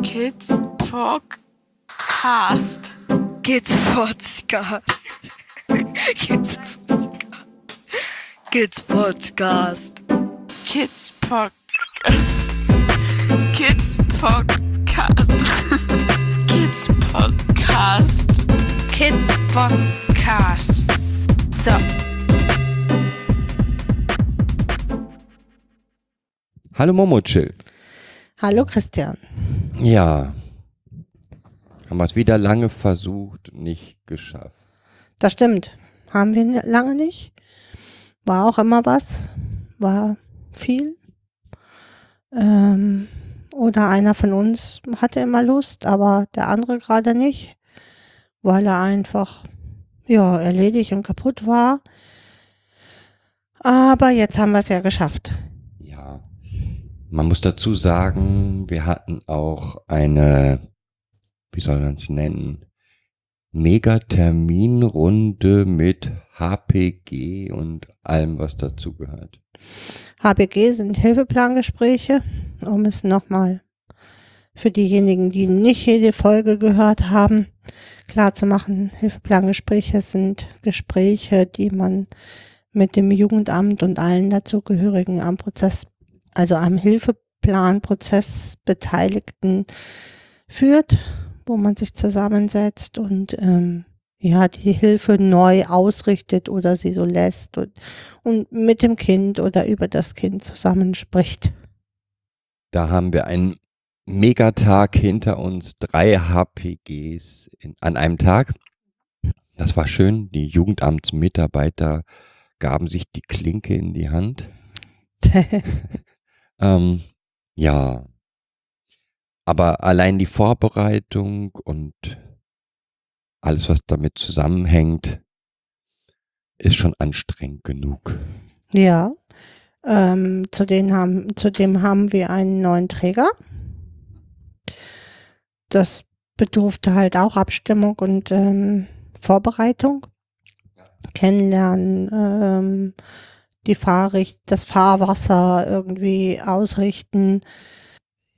Kids Podcast. Kids Podcast. Kids Podcast. Kids Podcast. Kids Podcast. Kids Podcast. Kids Podcast. Kid Podcast. So. Hallo Momochill. Hallo Christian. Ja. Haben wir es wieder lange versucht, nicht geschafft. Das stimmt. Haben wir lange nicht. War auch immer was. War viel. Ähm, oder einer von uns hatte immer Lust, aber der andere gerade nicht, weil er einfach ja erledigt und kaputt war. Aber jetzt haben wir es ja geschafft. Man muss dazu sagen, wir hatten auch eine, wie soll man es nennen, Megaterminrunde mit HPG und allem, was dazugehört. HBG sind Hilfeplangespräche, um es nochmal für diejenigen, die nicht jede Folge gehört haben, klar zu machen. Hilfeplangespräche sind Gespräche, die man mit dem Jugendamt und allen dazugehörigen am Prozess, also am Hilfeplanprozess Beteiligten führt, wo man sich zusammensetzt und ähm, ja, die Hilfe neu ausrichtet oder sie so lässt und, und mit dem Kind oder über das Kind zusammenspricht. Da haben wir einen Megatag hinter uns, drei HPGs in, an einem Tag. Das war schön. Die Jugendamtsmitarbeiter gaben sich die Klinke in die Hand. ähm, ja. Aber allein die Vorbereitung und alles, was damit zusammenhängt, ist schon anstrengend genug. Ja. Ähm, zudem, haben, zudem haben wir einen neuen Träger. Das bedurfte halt auch Abstimmung und ähm, Vorbereitung. Kennenlernen, ähm, die Fahrricht das Fahrwasser irgendwie ausrichten,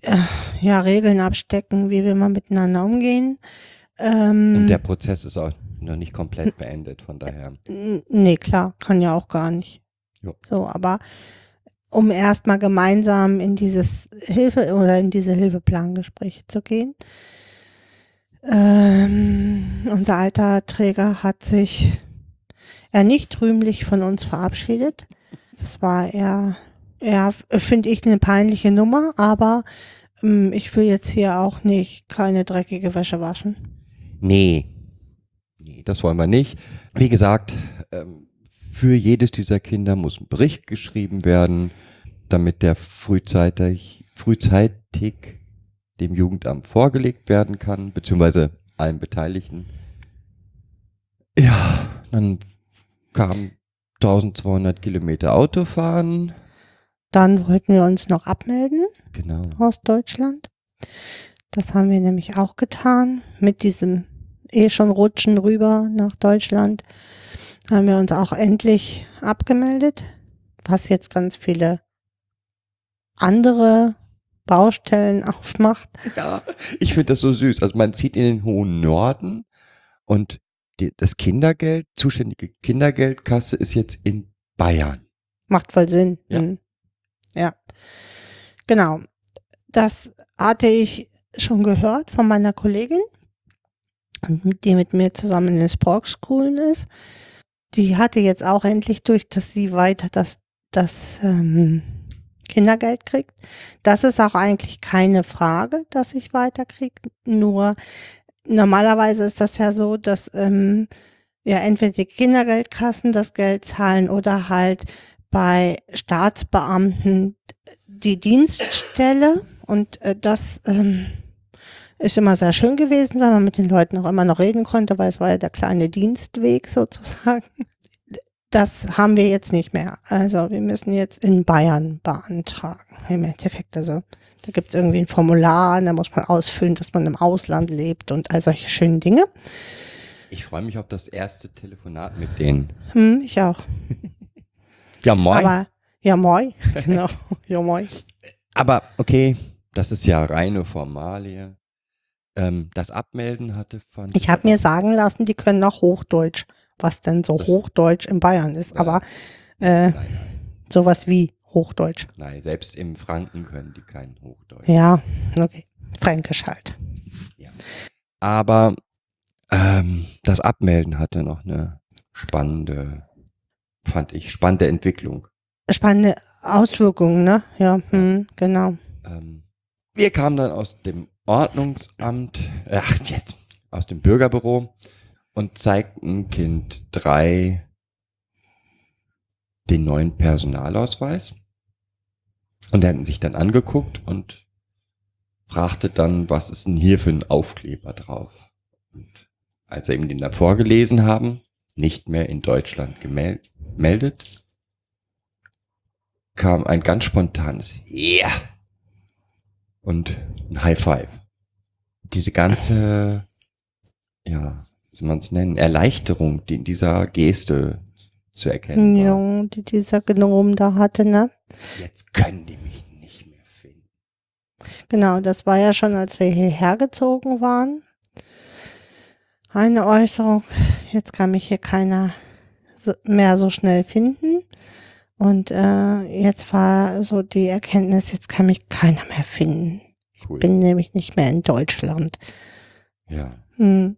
äh, ja, Regeln abstecken, wie wir mal miteinander umgehen. Ähm, Und der Prozess ist auch noch nicht komplett beendet, von daher. Nee, klar, kann ja auch gar nicht. Jo. So, aber um erstmal gemeinsam in dieses Hilfe oder in diese Hilfeplangespräche zu gehen. Ähm, unser alter Träger hat sich eher nicht rühmlich von uns verabschiedet. Das war eher, eher finde ich, eine peinliche Nummer, aber ähm, ich will jetzt hier auch nicht keine dreckige Wäsche waschen. Nee. Nee, das wollen wir nicht. Wie gesagt, ähm, für jedes dieser Kinder muss ein Bericht geschrieben werden, damit der frühzeitig, frühzeitig dem Jugendamt vorgelegt werden kann, beziehungsweise allen Beteiligten. Ja, dann kam 1200 Kilometer Autofahren. Dann wollten wir uns noch abmelden. Genau. aus Deutschland. Das haben wir nämlich auch getan. Mit diesem eh schon Rutschen rüber nach Deutschland haben wir uns auch endlich abgemeldet, was jetzt ganz viele andere Baustellen aufmacht. Ja, ich finde das so süß. Also man zieht in den hohen Norden und die, das Kindergeld, zuständige Kindergeldkasse ist jetzt in Bayern. Macht voll Sinn. Ja. Mhm. Ja. Genau. Das hatte ich schon gehört von meiner Kollegin, die mit mir zusammen in den Sporkschulen ist. Die hatte jetzt auch endlich durch, dass sie weiter das, das ähm, Kindergeld kriegt. Das ist auch eigentlich keine Frage, dass ich weiterkriege. Nur normalerweise ist das ja so, dass ähm, ja entweder die Kindergeldkassen das Geld zahlen oder halt bei Staatsbeamten die Dienststelle und äh, das ähm, ist immer sehr schön gewesen, weil man mit den Leuten auch immer noch reden konnte, weil es war ja der kleine Dienstweg sozusagen. Das haben wir jetzt nicht mehr. Also wir müssen jetzt in Bayern beantragen. Im Endeffekt, also da gibt es irgendwie ein Formular, und da muss man ausfüllen, dass man im Ausland lebt und all solche schönen Dinge. Ich freue mich auf das erste Telefonat mit denen. Hm, ich auch. Ja, moin. Aber, Aber ja, moi, genau. Ja, moi. okay, das ist ja reine Formalie. Ähm, das Abmelden hatte fand Ich habe mir sagen lassen, die können auch Hochdeutsch, was denn so Das- Hochdeutsch in Bayern ist, Ja. aber äh, Nein, nein, sowas wie Hochdeutsch. nein, selbst im Franken können die kein Hochdeutsch. Ja, okay. Fränkisch halt. Aber ähm, das Abmelden hatte noch eine spannende, fand ich, spannende Entwicklung. Spannende Auswirkungen, ne? Ja, hm, genau. Ähm, wir kamen dann aus dem Ordnungsamt, ach jetzt, aus dem Bürgerbüro und zeigten Kind 3 den neuen Personalausweis. Und er hat ihn sich dann angeguckt und fragte dann, was ist denn hier für ein Aufkleber drauf? Und als er ihm den dann vorgelesen haben, nicht mehr in Deutschland gemel- gemeldet, kam ein ganz spontanes Ja und ein High Five. Diese ganze, ja, wie soll man es nennen, Erleichterung, die in dieser Geste zu erkennen war. Ja, die dieser Gnom da hatte, ne? Jetzt können die mich nicht mehr finden. Genau, das war ja schon, als wir hierher gezogen waren. Eine Äußerung, jetzt kann mich hier keiner mehr so schnell finden. Und äh, jetzt war so die Erkenntnis, jetzt kann mich keiner mehr finden. Cool. Bin nämlich nicht mehr in Deutschland. ja. Hm.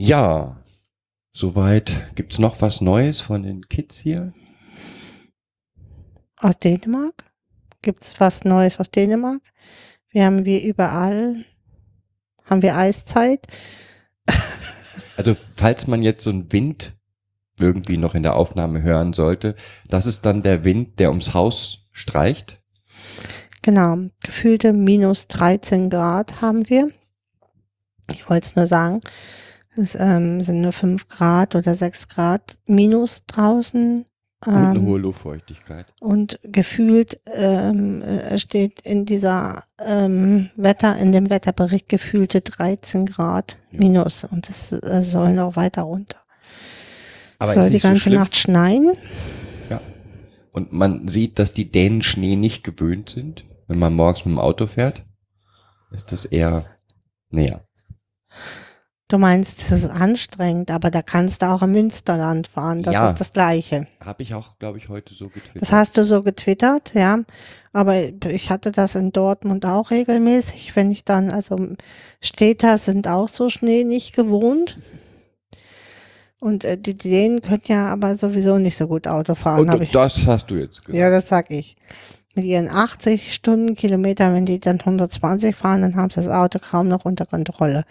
Ja, soweit. Gibt's noch was Neues von den Kids hier? Aus Dänemark? Gibt es was Neues aus Dänemark? Wir haben wie überall, haben wir Eiszeit. Also, falls man jetzt so einen Wind irgendwie noch in der Aufnahme hören sollte, das ist dann der Wind, der ums Haus streicht. Genau, gefühlte minus 13 Grad haben wir. Ich wollte es nur sagen, es ähm, sind nur 5 Grad oder 6 Grad minus draußen. Und eine Ähm, hohe Luftfeuchtigkeit. und gefühlt ähm, äh, steht in dieser ähm, Wetter, in dem Wetterbericht gefühlte 13 Grad Ja. minus und es äh, soll noch weiter runter. Aber soll die so ganze schlimm. Nacht schneien? Und man sieht, dass die Dänen Schnee nicht gewöhnt sind. Wenn man morgens mit dem Auto fährt, ist das eher näher. Du meinst, es ist anstrengend, aber da kannst du auch im Münsterland fahren. Das Ja. ist das Gleiche. Habe ich auch, glaube ich, heute so getwittert. Das hast du so getwittert, ja. Aber ich hatte das in Dortmund auch regelmäßig, wenn ich dann, also Städter sind auch so Schnee nicht gewohnt. Und äh, die Dänen können ja aber sowieso nicht so gut Auto fahren, Und ich. das hast du jetzt gesagt. Ja, das sag ich. Mit ihren 80 Stundenkilometern, wenn die dann 120 fahren, dann haben sie das Auto kaum noch unter Kontrolle.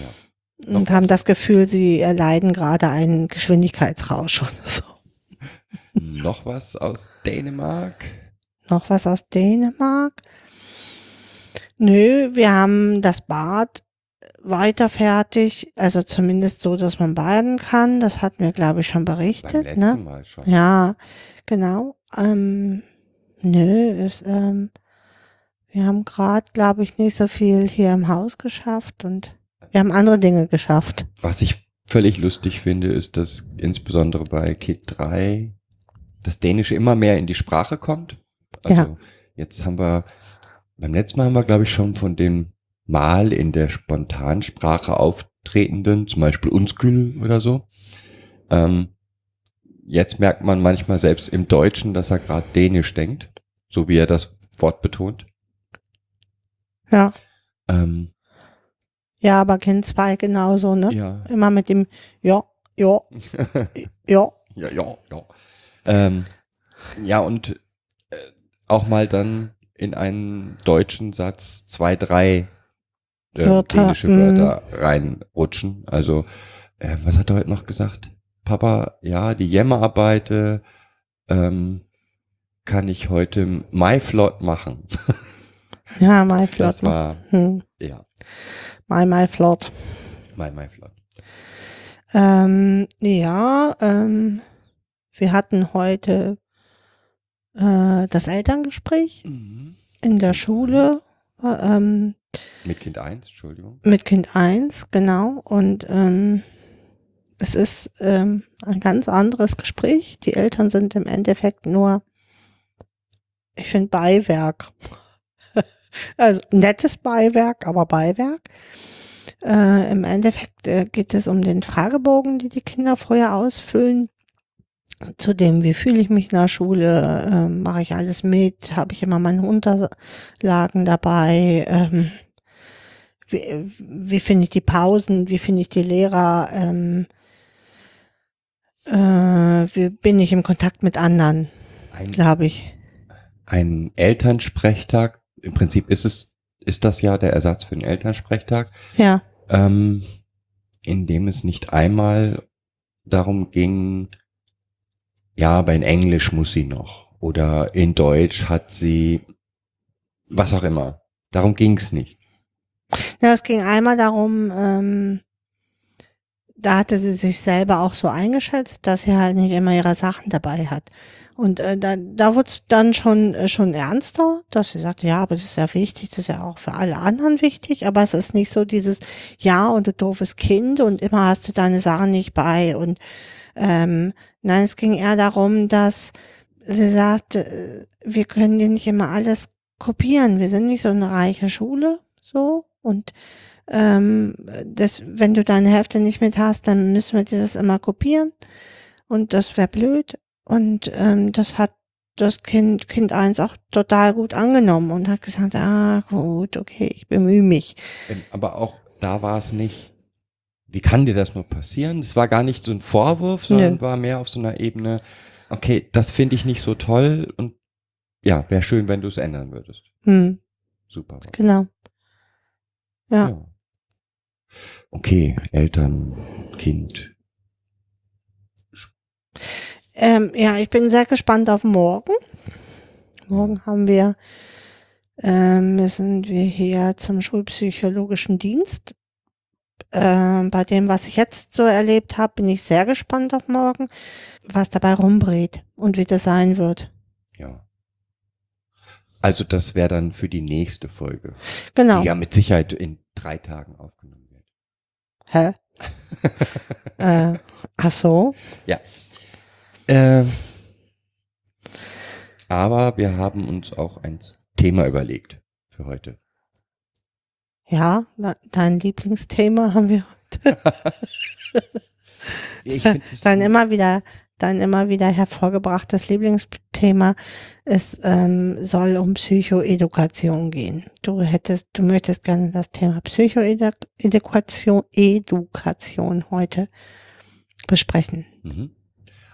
Noch Und haben das Gefühl, sie erleiden gerade einen Geschwindigkeitsrausch oder so. Noch was aus Dänemark? Noch was aus Dänemark? Nö, wir haben das Bad weiter fertig, also zumindest so, dass man baden kann. Das hatten wir, glaube ich, schon Beim berichtet, letzten ne? Mal schon. Ja, genau. Ähm, nö, ist, ähm, wir haben gerade, glaube ich, nicht so viel hier im Haus geschafft und wir haben andere Dinge geschafft. Was ich völlig lustig finde, ist, dass insbesondere bei Kid 3 das Dänische immer mehr in die Sprache kommt. Also Ja. jetzt haben wir, beim letzten Mal haben wir, glaube ich, schon von dem Mal in der Spontansprache auftretenden, zum Beispiel Unskül oder so. Ähm, jetzt merkt man manchmal selbst im Deutschen, dass er gerade Dänisch denkt, so wie er das Wort betont. Ja. Ähm, Ja, aber Kind 2 genauso, ne? ja. Immer mit dem Ja, ja, ja. Ja, ja, ja. Ähm, ja, und äh, auch mal dann in einen deutschen Satz zwei, drei äh, Wörter, dänische mm. Wörter reinrutschen. Also, äh, was hat er heute noch gesagt? Papa, ja, die Jämmerarbeite ähm, kann ich heute MyFlot machen. Ja, my flot. Das war, Hm. ja, My, my flot. My MyFlot. Ähm, ja, ähm, wir hatten heute äh, das Elterngespräch Mhm. in der Schule äh, ähm, Mit Kind 1, Entschuldigung. mit Kind 1, genau. Und ähm, es ist ähm, ein ganz anderes Gespräch. Die Eltern sind im Endeffekt nur, ich finde, Beiwerk. Also nettes Beiwerk, aber Beiwerk. Äh, Im Endeffekt äh, geht es um den Fragebogen, die die Kinder vorher ausfüllen. Zudem, wie fühle ich mich in der Schule? Ähm, Mache ich alles mit? Habe ich immer meine Unterlagen dabei? Ähm, wie, wie finde ich die Pausen? Wie finde ich die Lehrer? Ähm, äh, wie bin ich im Kontakt mit anderen? Glaube ich. ein Elternsprechtag, im Prinzip ist es, ist das ja der Ersatz für den Elternsprechtag, Ja. ähm, in dem es nicht einmal darum ging, ja, aber in Englisch muss sie noch oder in Deutsch hat sie was auch immer. Darum ging es nicht. Ja, es ging einmal darum, ähm, da hatte sie sich selber auch so eingeschätzt, dass sie halt nicht immer ihre Sachen dabei hat. Und äh, da, da wurde es dann schon, äh, schon ernster, dass sie sagte, ja, aber das ist ja wichtig, das ist ja auch für alle anderen wichtig, aber es ist nicht so dieses, ja, und du doofes Kind und immer hast du deine Sachen nicht bei. Und ähm, nein, es ging eher darum, dass sie sagte, äh, wir können dir nicht immer alles kopieren. Wir sind nicht so eine reiche Schule, so. Und ähm, das, wenn du deine Hälfte nicht mit hast, dann müssen wir dir das immer kopieren. Und das wäre blöd. Und ähm, das hat das Kind, Kind eins auch total gut angenommen und hat gesagt, ah, gut, okay, ich bemühe mich. Ähm, Aber auch da war es nicht, wie kann dir das nur passieren? Es war gar nicht so ein Vorwurf, sondern Nö. war mehr auf so einer Ebene, okay, das finde ich nicht so toll und ja, wäre schön, wenn du es ändern würdest. Hm, Super. genau. Ja. Ja. Okay, Eltern, Kind. Ähm, ja, ich bin sehr gespannt auf morgen. Morgen haben wir, ähm, müssen wir hier zum schulpsychologischen Dienst. Ähm, bei dem, was ich jetzt so erlebt habe, bin ich sehr gespannt auf morgen, was dabei rumbrät und wie das sein wird. Ja. Also das wäre dann für die nächste Folge, Genau. die ja mit Sicherheit in drei Tagen aufgenommen wird. Hä? äh, ach so. Ähm, aber wir haben uns auch ein Thema überlegt für heute. Ja, dein Lieblingsthema haben wir Ich find das Dein immer wieder, dein immer wieder hervorgebrachtes Lieblingsthema es ähm, soll um Psychoedukation gehen. Du hättest, du möchtest gerne das Thema Psychoedukation, Edukation heute besprechen. Mhm.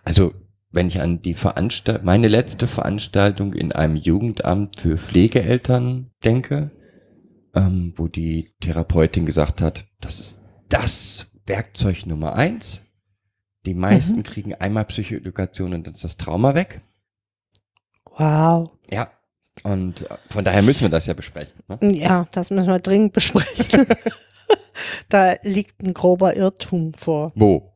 Also, wenn ich an die Veranstalt meine letzte Veranstaltung in einem Jugendamt für Pflegeeltern denke, ähm, wo die Therapeutin gesagt hat, das ist das Werkzeug Nummer eins. Die meisten Mhm. kriegen einmal Psychoedukation und dann ist das Trauma weg. Wow. Ja. Und äh, von daher müssen wir das ja besprechen. Ne? Ja, das müssen wir dringend besprechen. da liegt ein grober Irrtum vor. Wo?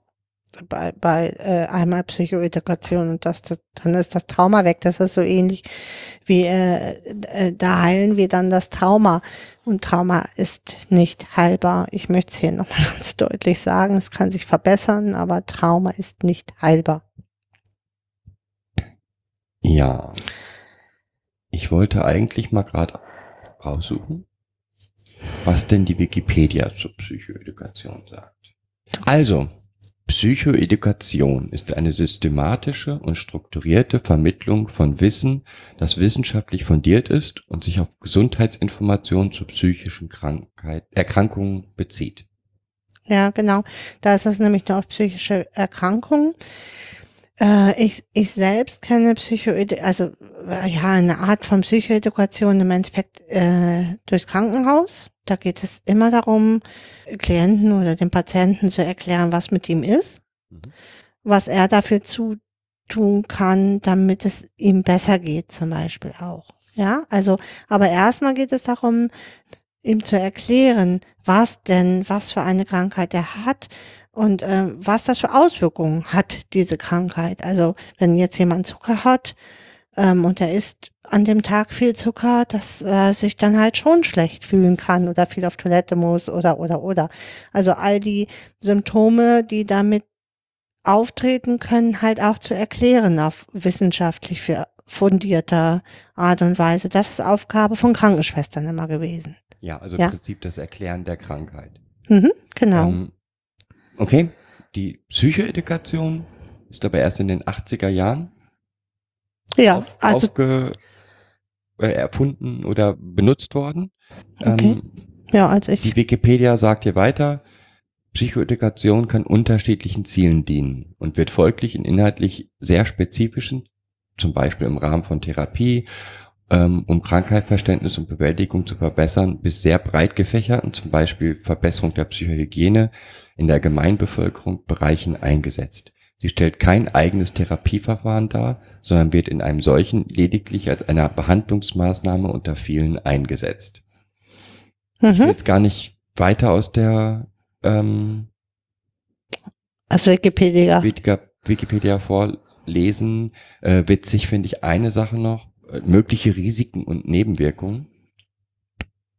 Bei, bei äh, einmal Psychoedukation und das, das, dann ist das Trauma weg. Das ist so ähnlich wie äh, äh, da heilen wir dann das Trauma. Und Trauma ist nicht heilbar. Ich möchte es hier nochmal ganz deutlich sagen. Es kann sich verbessern, aber Trauma ist nicht heilbar. Ja. Ich wollte eigentlich mal gerade raussuchen, was denn die Wikipedia zur Psychoedukation sagt. Also, Psychoedukation ist eine systematische und strukturierte Vermittlung von Wissen, das wissenschaftlich fundiert ist und sich auf Gesundheitsinformationen zu psychischen Erkrankungen bezieht. Ja, genau. Da ist es nämlich nur auf psychische Erkrankungen. Äh, ich, ich selbst kenne Psychoedukation, also äh, ja, eine Art von Psychoedukation im Endeffekt äh, durchs Krankenhaus. Da geht es immer darum, Klienten oder dem Patienten zu erklären, was mit ihm ist, Mhm. was er dafür zu tun kann, damit es ihm besser geht, zum Beispiel auch. Ja, also, aber erstmal geht es darum, ihm zu erklären, was denn, was für eine Krankheit er hat und ähm, was das für Auswirkungen hat, diese Krankheit. Also wenn jetzt jemand Zucker hat ähm, und er isst an dem Tag viel Zucker, dass er sich dann halt schon schlecht fühlen kann oder viel auf Toilette muss oder oder oder. Also all die Symptome, die damit auftreten können, halt auch zu erklären auf wissenschaftlich fundierter Art und Weise. Das ist Aufgabe von Krankenschwestern immer gewesen. Ja, also Ja. im Prinzip das Erklären der Krankheit. Mhm, genau. Ähm, okay, die Psychoedukation ist aber erst in den 80er Jahren ja, auf, also aufge, äh, erfunden oder benutzt worden. Okay. Ähm, ja, als ich die Wikipedia sagt hier weiter, Psychoedukation kann unterschiedlichen Zielen dienen und wird folglich in inhaltlich sehr spezifischen, zum Beispiel im Rahmen von Therapie, ähm, um Krankheitsverständnis und Bewältigung zu verbessern, bis sehr breit gefächerten, zum Beispiel Verbesserung der Psychohygiene in der Gemeinbevölkerung Bereichen eingesetzt. Sie stellt kein eigenes Therapieverfahren dar, sondern wird in einem solchen lediglich als eine Behandlungsmaßnahme unter vielen eingesetzt. Ich will mhm. jetzt gar nicht weiter aus der ähm, Wikipedia. Wikipedia, Wikipedia vorlesen. Äh, witzig finde ich eine Sache noch, äh, mögliche Risiken und Nebenwirkungen.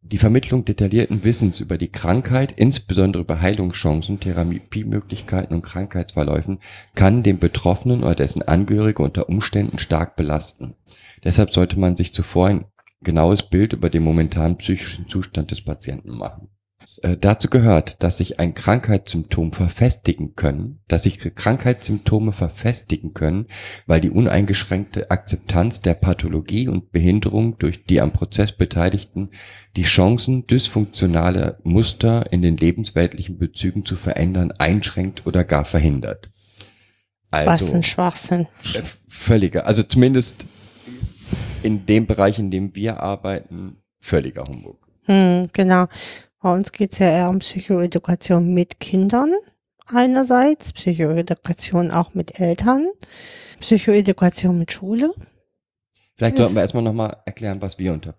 Die Vermittlung detaillierten Wissens über die Krankheit, insbesondere über Heilungschancen, Therapiemöglichkeiten und Krankheitsverläufen, kann den Betroffenen oder dessen Angehörige unter Umständen stark belasten. Deshalb sollte man sich zuvor ein genaues Bild über den momentanen psychischen Zustand des Patienten machen. Äh, dazu gehört, dass sich ein Krankheitssymptom verfestigen können, dass sich Krankheitssymptome verfestigen können, weil die uneingeschränkte Akzeptanz der Pathologie und Behinderung durch die am Prozess Beteiligten die Chancen, dysfunktionale Muster in den lebensweltlichen Bezügen zu verändern, einschränkt oder gar verhindert. Was Also, ein Schwachsinn. äh, völliger, also zumindest in dem Bereich, in dem wir arbeiten, völliger Humbug. Hm, genau. Bei uns geht's ja eher um Psychoedukation mit Kindern einerseits, Psychoedukation auch mit Eltern, Psychoedukation mit Schule. Vielleicht sollten wir erstmal nochmal erklären, was wir unter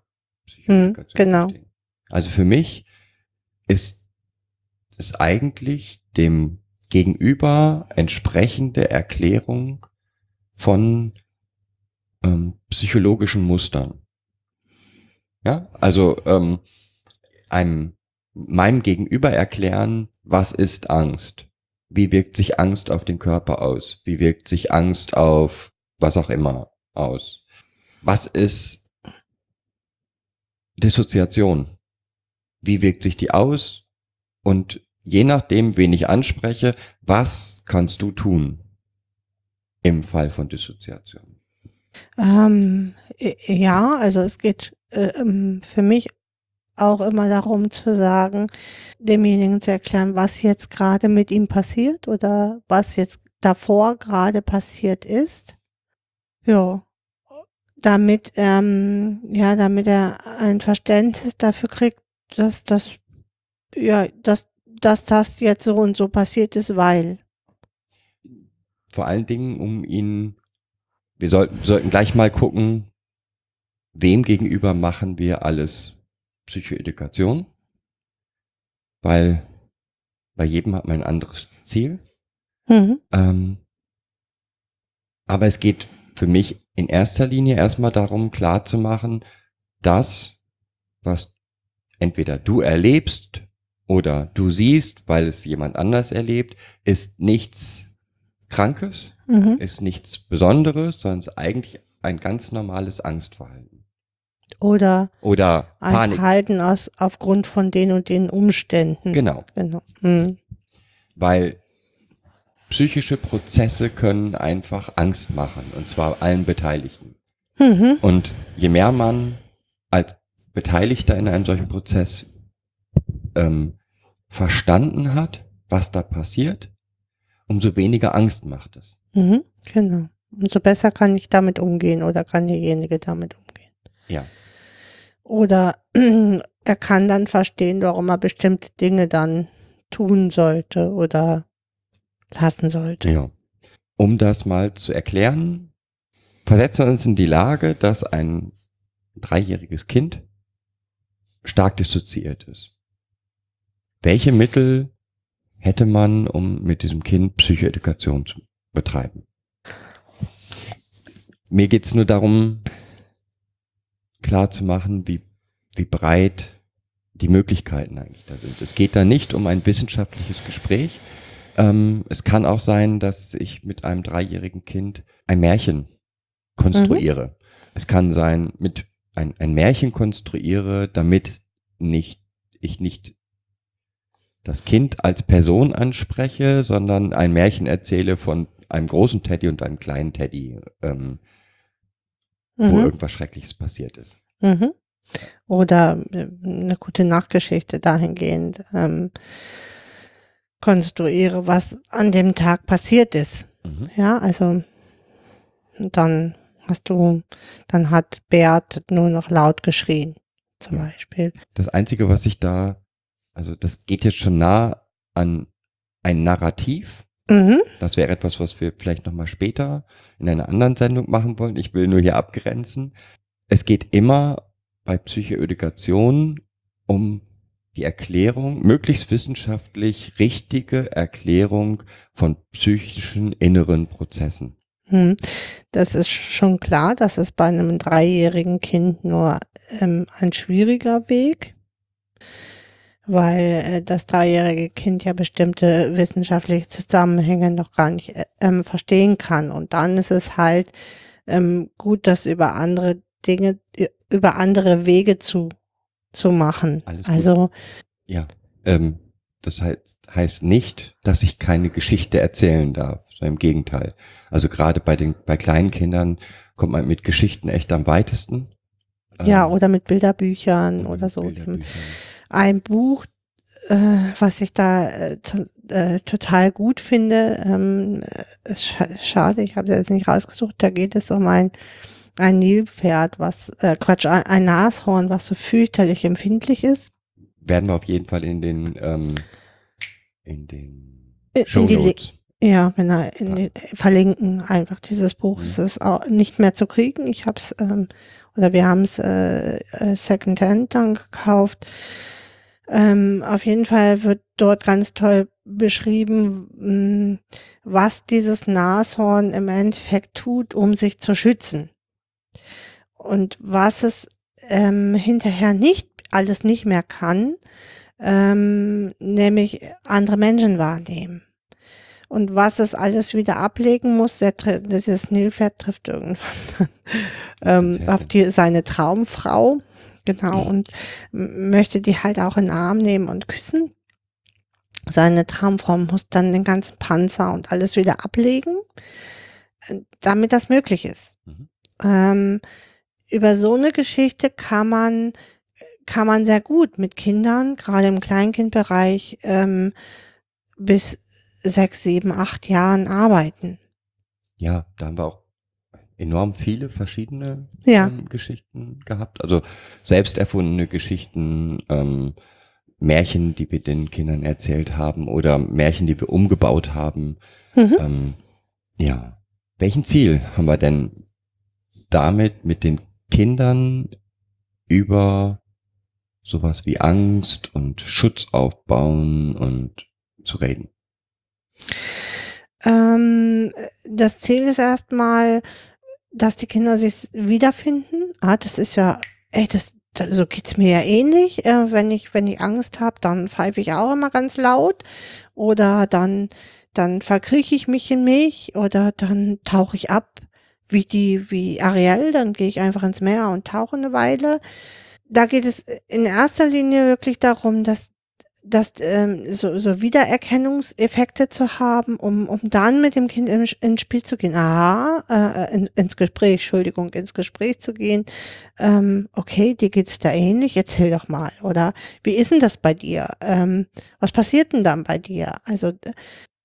Hm, Psychoedukation genau. verstehen. Also für mich ist es eigentlich dem Gegenüber entsprechende Erklärung von ähm, psychologischen Mustern. Ja, also ähm, einem meinem Gegenüber erklären, was ist Angst? Wie wirkt sich Angst auf den Körper aus? Wie wirkt sich Angst auf was auch immer aus? Was ist Dissoziation? Wie wirkt sich die aus? Und je nachdem, wen ich anspreche, was kannst du tun im Fall von Dissoziation? Ähm, äh, ja, also es geht äh, ähm, für mich auch immer darum zu sagen, demjenigen zu erklären, was jetzt gerade mit ihm passiert oder was jetzt davor gerade passiert ist. Ja, damit, ähm, ja, damit er ein Verständnis dafür kriegt, dass das, ja, dass, dass das jetzt so und so passiert ist, weil. Vor allen Dingen, um ihn, wir sollten, sollten gleich mal gucken, wem gegenüber machen wir alles Psychoedukation, weil bei jedem hat man ein anderes Ziel. Mhm. Ähm, aber es geht für mich in erster Linie erstmal darum, klarzumachen, dass, was entweder du erlebst oder du siehst, weil es jemand anders erlebt, ist nichts Krankes, Mhm. ist nichts Besonderes, sondern ist eigentlich ein ganz normales Angstverhalten. Oder Oder ein Panik. Verhalten aus, aufgrund von den und den Umständen. Genau. Genau. Mhm. Weil psychische Prozesse können einfach Angst machen, und zwar allen Beteiligten. Mhm. Und je mehr man als Beteiligter in einem solchen Prozess ähm, verstanden hat, was da passiert, umso weniger Angst macht es. Mhm. Genau. Umso besser kann ich damit umgehen oder kann derjenige damit umgehen. Ja. Oder er kann dann verstehen, warum er bestimmte Dinge dann tun sollte oder lassen sollte. Ja. Um das mal zu erklären, versetzen wir uns in die Lage, dass ein dreijähriges Kind stark dissoziiert ist. Welche Mittel hätte man, um mit diesem Kind Psychoedukation zu betreiben? Mir geht's nur darum, klar zu machen, wie, wie breit die Möglichkeiten eigentlich da sind. Es geht da nicht um ein wissenschaftliches Gespräch, ähm, es kann auch sein, dass ich mit einem dreijährigen Kind ein Märchen konstruiere. Es kann sein, mit ein, ein Märchen konstruiere, damit nicht, ich nicht das Kind als Person anspreche, sondern ein Märchen erzähle von einem großen Teddy und einem kleinen Teddy, ähm, wo Mhm. irgendwas Schreckliches passiert ist. Mhm. Oder äh, eine gute Nachgeschichte dahingehend ähm, konstruiere, was an dem Tag passiert ist. Mhm. Ja, also dann hast du, dann hat Bert nur noch laut geschrien, zum Ja. Beispiel. Das Einzige, was ich da, also das geht jetzt schon nah an ein Narrativ. Mhm. Das wäre etwas, was wir vielleicht nochmal später in einer anderen Sendung machen wollen. Ich will nur hier abgrenzen. Es geht immer bei Psychoedukation um die Erklärung, möglichst wissenschaftlich richtige Erklärung von psychischen inneren Prozessen. Hm. Das ist schon klar, das ist bei einem dreijährigen Kind nur ähm, ein schwieriger Weg, weil äh, das dreijährige Kind ja bestimmte wissenschaftliche Zusammenhänge noch gar nicht äh, ähm, verstehen kann. Und dann ist es halt ähm, gut, das über andere Dinge, über andere Wege zu, zu machen. Also, Ja, ähm, das heißt, heißt nicht, dass ich keine Geschichte erzählen darf. sondern Im Gegenteil. Also gerade bei den, bei kleinen Kindern kommt man mit Geschichten echt am weitesten. ja, Ähm, oder mit Bilderbüchern oder oder mit so. Bilderbüchern. Ein Buch, äh, was ich da äh, äh, total gut finde. Ähm, äh, schade, ich habe es jetzt nicht rausgesucht. Da geht es um ein ein Nilpferd, was äh, Quatsch, ein, Nashorn, was so fürchterlich empfindlich ist. Werden wir auf jeden Fall in den, ähm, in den Show Notes. Ja, genau, in die, verlinken einfach dieses Buch. Mhm. Es ist auch nicht mehr zu kriegen. Ich habe es ähm, oder wir haben es äh, Secondhand dann gekauft. Ähm, auf jeden Fall wird dort ganz toll beschrieben, mh, was dieses Nashorn im Endeffekt tut, um sich zu schützen. Und was es ähm, hinterher nicht, alles nicht mehr kann, ähm, nämlich andere Menschen wahrnehmen. Und was es alles wieder ablegen muss, der, dieses Nilpferd trifft irgendwann dann, ähm, auf die, seine Traumfrau, genau, und möchte die halt auch in den Arm nehmen und küssen. Seine Traumfrau muss dann den ganzen Panzer und alles wieder ablegen, äh, damit das möglich ist. Mhm. Ähm, über so eine Geschichte kann man kann man sehr gut mit Kindern, gerade im Kleinkindbereich, ähm, bis sechs, sieben, acht Jahren arbeiten. Ja, da haben wir auch enorm viele verschiedene Ja. ähm, Geschichten gehabt. Also selbst erfundene Geschichten, ähm, Märchen, die wir den Kindern erzählt haben oder Märchen, die wir umgebaut haben. Mhm. Ähm, ja. Welchen Ziel haben wir denn damit mit den Kindern über sowas wie Angst und Schutz aufbauen und zu reden? Ähm, das Ziel ist erstmal, dass die Kinder sich wiederfinden. Ah, das ist ja, ey, das, so geht's mir ja ähnlich. Äh, wenn ich, wenn ich Angst habe, dann pfeife ich auch immer ganz laut. Oder dann, dann verkrieche ich mich in mich oder dann tauche ich ab wie die, wie Ariel, dann gehe ich einfach ins Meer und tauche eine Weile. Da geht es in erster Linie wirklich darum, dass dass ähm, so, so Wiedererkennungseffekte zu haben, um, um dann mit dem Kind im, ins Spiel zu gehen. Aha, äh, in, ins Gespräch, Entschuldigung, ins Gespräch zu gehen. Ähm, okay, dir geht's da ähnlich, erzähl doch mal. Oder wie ist denn das bei dir? Ähm, was passiert denn dann bei dir? Also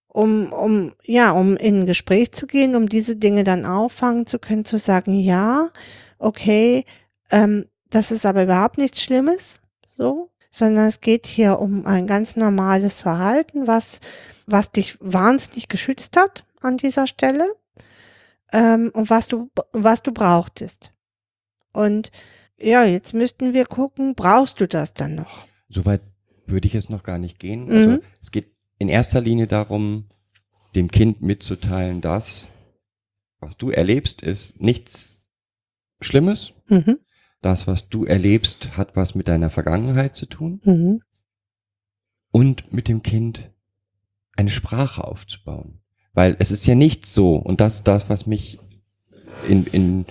um, um, ja, um in ein Gespräch zu gehen, um diese Dinge dann auffangen zu können, zu sagen, ja, okay, ähm, das ist aber überhaupt nichts Schlimmes, so, sondern es geht hier um ein ganz normales Verhalten, was, was dich wahnsinnig geschützt hat an dieser Stelle ähm, und was du, was du brauchtest. Und ja, jetzt müssten wir gucken, brauchst du das dann noch? Soweit würde ich jetzt noch gar nicht gehen. Also Mhm. es geht in erster Linie darum, dem Kind mitzuteilen, dass was du erlebst, ist nichts Schlimmes. Mhm. Das, was du erlebst, hat was mit deiner Vergangenheit zu tun Mhm. und mit dem Kind eine Sprache aufzubauen. Weil es ist ja nicht so, und das ist das, was mich in, in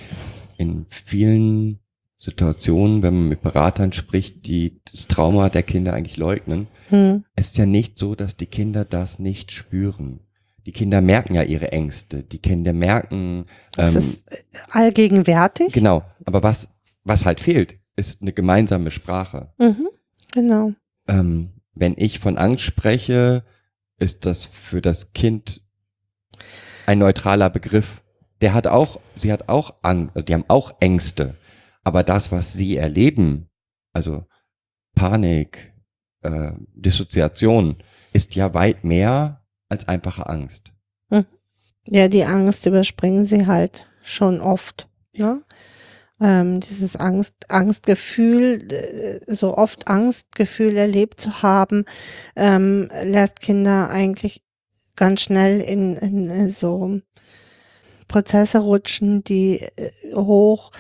in vielen Situationen, wenn man mit Beratern spricht, die das Trauma der Kinder eigentlich leugnen. Hm. Es ist ja nicht so, dass die Kinder das nicht spüren. Die Kinder merken ja ihre Ängste. Die Kinder merken, Das ähm, ist äh, allgegenwärtig. genau. Aber was, was halt fehlt, ist eine gemeinsame Sprache. Mhm. Genau. Ähm, wenn ich von Angst spreche, ist das für das Kind ein neutraler Begriff. Der hat auch, sie hat auch Angst, die haben auch Ängste. Aber das, was sie erleben, also Panik, äh, Dissoziation, ist ja weit mehr als einfache Angst. Ja, die Angst überspringen sie halt schon oft. Ne? Ähm, dieses Angst, Angstgefühl, äh, so oft Angstgefühl erlebt zu haben, ähm, lässt Kinder eigentlich ganz schnell in, in so Prozesse rutschen, die äh, hoch,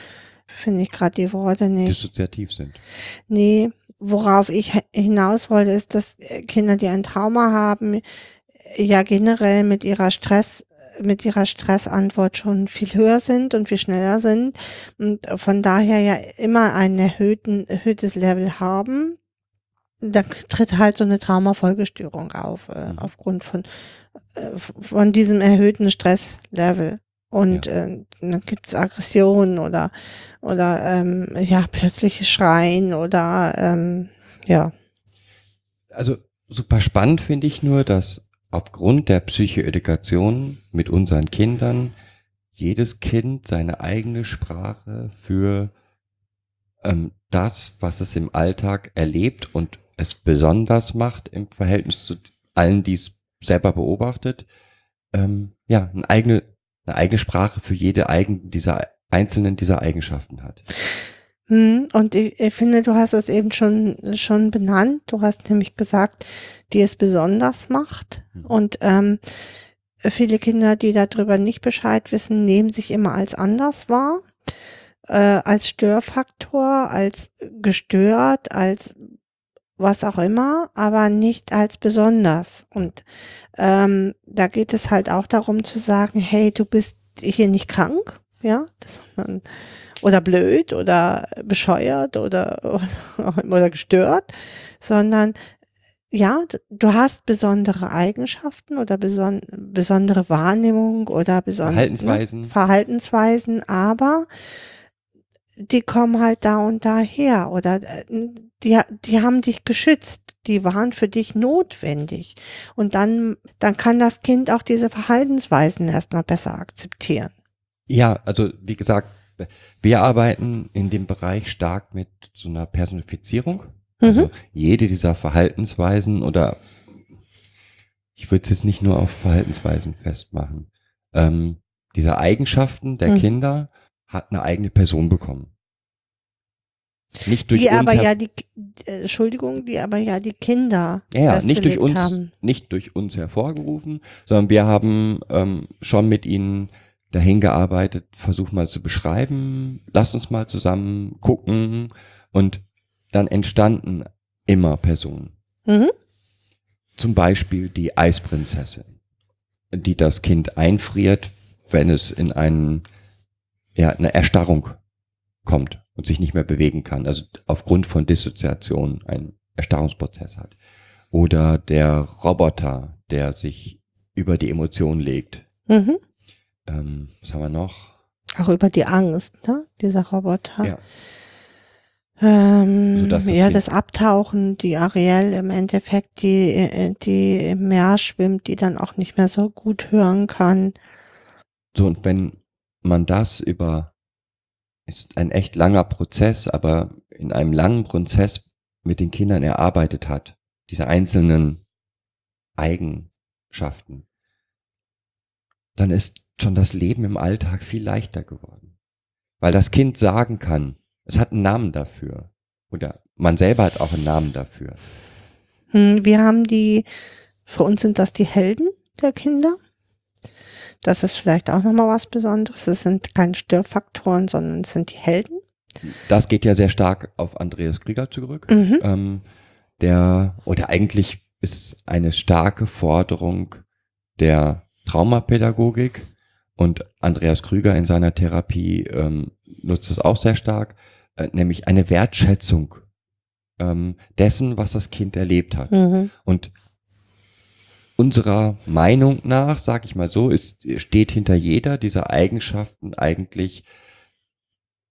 finde ich gerade die Worte nicht. Dissoziativ sind. Nee, worauf ich hi- hinaus wollte, ist, dass Kinder, die ein Trauma haben, ja generell mit ihrer Stress, mit ihrer Stressantwort schon viel höher sind und viel schneller sind und von daher ja immer ein erhöhten, erhöhtes Level haben. Da tritt halt so eine Traumafolgestörung auf, äh, Mhm. aufgrund von, äh, von diesem erhöhten Stresslevel. Und äh, dann gibt's Aggressionen oder oder ähm, ja plötzliches Schreien oder ähm, ja Also super spannend finde ich nur, dass aufgrund der Psychoedukation mit unseren Kindern jedes Kind seine eigene Sprache für ähm, das, was es im Alltag erlebt und es besonders macht im Verhältnis zu allen, die es selber beobachtet, ähm, ja, eine eigene, eine eigene Sprache für jede eigen, dieser einzelnen dieser Eigenschaften hat. Hm, Und ich, ich finde, du hast es eben schon, schon benannt. Du hast nämlich gesagt, die es besonders macht. Mhm. Und ähm, viele Kinder, die darüber nicht Bescheid wissen, nehmen sich immer als anders wahr, äh, als Störfaktor, als gestört, als was auch immer, aber nicht als besonders. Und ähm, da geht es halt auch darum zu sagen, hey, du bist hier nicht krank, ja, sondern oder blöd oder bescheuert oder oder gestört, sondern ja, du- hast besondere Eigenschaften oder beson besondere Wahrnehmung oder besondere Verhaltensweisen. Ne, Verhaltensweisen, aber die kommen halt da und da her oder äh, die, die haben dich geschützt, die waren für dich notwendig und dann, dann kann das Kind auch diese Verhaltensweisen erstmal besser akzeptieren. Ja, also wie gesagt, wir arbeiten in dem Bereich stark mit so einer Personifizierung. Also jede dieser Verhaltensweisen oder ich würde es jetzt nicht nur auf Verhaltensweisen festmachen. Ähm, diese Eigenschaften der Mhm. Kinder hat eine eigene Person bekommen. Nicht durch die aber ja die, äh, Entschuldigung, die aber ja die Kinder Ja, ja nicht durch uns, haben. nicht durch uns hervorgerufen, sondern wir haben ähm, schon mit ihnen dahin gearbeitet, versuch mal zu beschreiben, lass uns mal zusammen gucken und dann entstanden immer Personen. Mhm. Zum Beispiel die Eisprinzessin, die das Kind einfriert, wenn es in einen, ja, eine Erstarrung kommt und sich nicht mehr bewegen kann, also aufgrund von Dissoziation einen Erstarrungsprozess hat. Oder der Roboter, der sich über die Emotionen legt. Mhm. Ähm, was haben wir noch? Auch über die Angst, ne? Dieser Roboter. Ja. Ähm, Sodass das ja, das Abtauchen, die Ariel im Endeffekt, die, äh, die im Meer schwimmt, die dann auch nicht mehr so gut hören kann. So, und wenn man das über, ist ein echt langer Prozess, aber in einem langen Prozess mit den Kindern erarbeitet hat, diese einzelnen Eigenschaften, dann ist schon das Leben im Alltag viel leichter geworden. Weil das Kind sagen kann, es hat einen Namen dafür. Oder man selber hat auch einen Namen dafür. Hm, wir haben die, für uns sind das die Helden der Kinder. Das ist vielleicht auch nochmal was Besonderes. Es sind keine Störfaktoren, sondern es sind die Helden. Das geht ja sehr stark auf Andreas Krieger zurück. Mhm. ähm, der, oder eigentlich ist eine starke Forderung der Traumapädagogik Und Andreas Krüger in seiner Therapie ähm, nutzt es auch sehr stark, äh, nämlich eine Wertschätzung ähm, dessen, was das Kind erlebt hat. Mhm. Und unserer Meinung nach, sag ich mal so, ist, steht hinter jeder dieser Eigenschaften eigentlich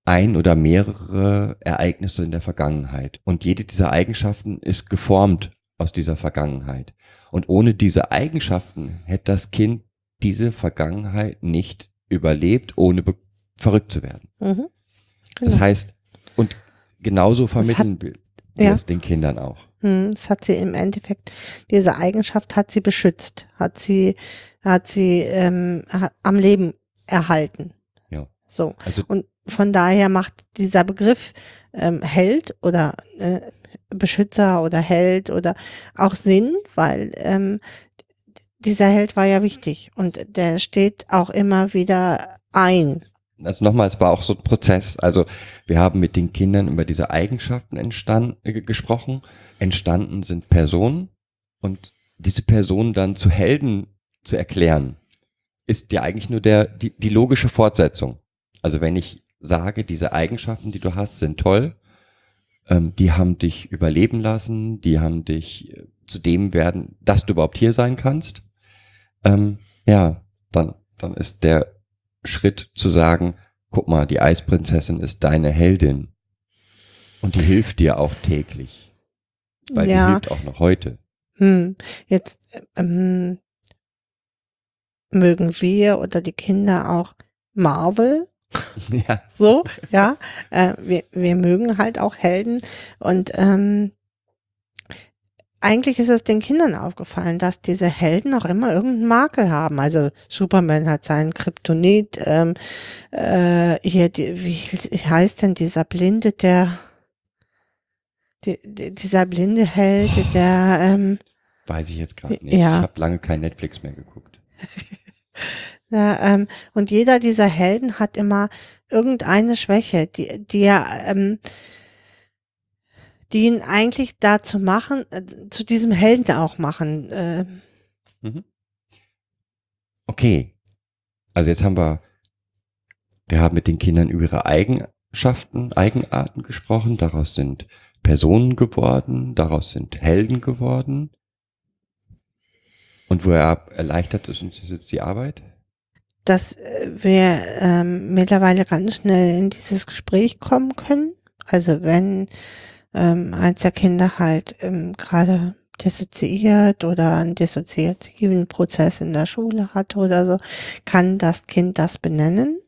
ein oder mehrere Ereignisse in der Vergangenheit. Und jede dieser Eigenschaften ist geformt aus dieser Vergangenheit. Und ohne diese Eigenschaften hätte das Kind diese Vergangenheit nicht überlebt, ohne verrückt zu werden. Mhm. Das Genau. heißt, und genauso hat- vermitteln wir ja. es den Kindern auch. Hm, Das hat sie im Endeffekt, diese Eigenschaft hat sie beschützt, hat sie, hat sie ähm, ha- am Leben erhalten. Ja. So. Also Und von daher macht dieser Begriff ähm, Held oder äh, Beschützer oder Held oder auch Sinn, weil ähm, dieser Held war ja wichtig und der steht auch immer wieder ein. also nochmal, es war auch so ein Prozess. Also wir haben mit den Kindern über diese Eigenschaften entstanden, äh, gesprochen. Entstanden sind Personen und diese Personen dann zu Helden zu erklären, ist ja eigentlich nur der, die, die logische Fortsetzung. Also wenn ich sage, diese Eigenschaften, die du hast, sind toll, ähm, die haben dich überleben lassen, die haben dich äh, zu dem werden, dass du überhaupt hier sein kannst, ähm, ja, dann, dann ist der Schritt zu sagen, guck mal, die Eisprinzessin ist deine Heldin. Und die hilft dir auch täglich. Weil Ja. die hilft auch noch heute. Hm, jetzt ähm, mögen wir oder die Kinder auch Marvel, ja. so, ja. Äh, wir, wir mögen halt auch Helden und ähm, eigentlich ist es den Kindern aufgefallen, dass diese Helden auch immer irgendeinen Makel haben. Also Superman hat seinen Kryptonit, ähm, äh, hier, die, wie heißt denn dieser Blinde, der die, die, dieser blinde Held, der ähm, Weiß ich jetzt gerade nicht. Ja. Ich habe lange kein Netflix mehr geguckt. Ja, ähm, und jeder dieser Helden hat immer irgendeine Schwäche, die, die er, ähm, die ihn eigentlich dazu machen, äh, zu diesem Helden auch machen. Äh, Mhm. Okay. Also jetzt haben wir, wir haben mit den Kindern über ihre Eigenschaften, Eigenarten gesprochen. Daraus sind Personen geworden, daraus sind Helden geworden. Und wo er erleichtert ist uns jetzt die Arbeit? dass äh, wir ähm, mittlerweile ganz schnell in dieses Gespräch kommen können. Also wenn ähm, eins der Kinder halt ähm, gerade dissoziiert oder einen dissoziativen Prozess in der Schule hat oder so, kann das Kind das benennen.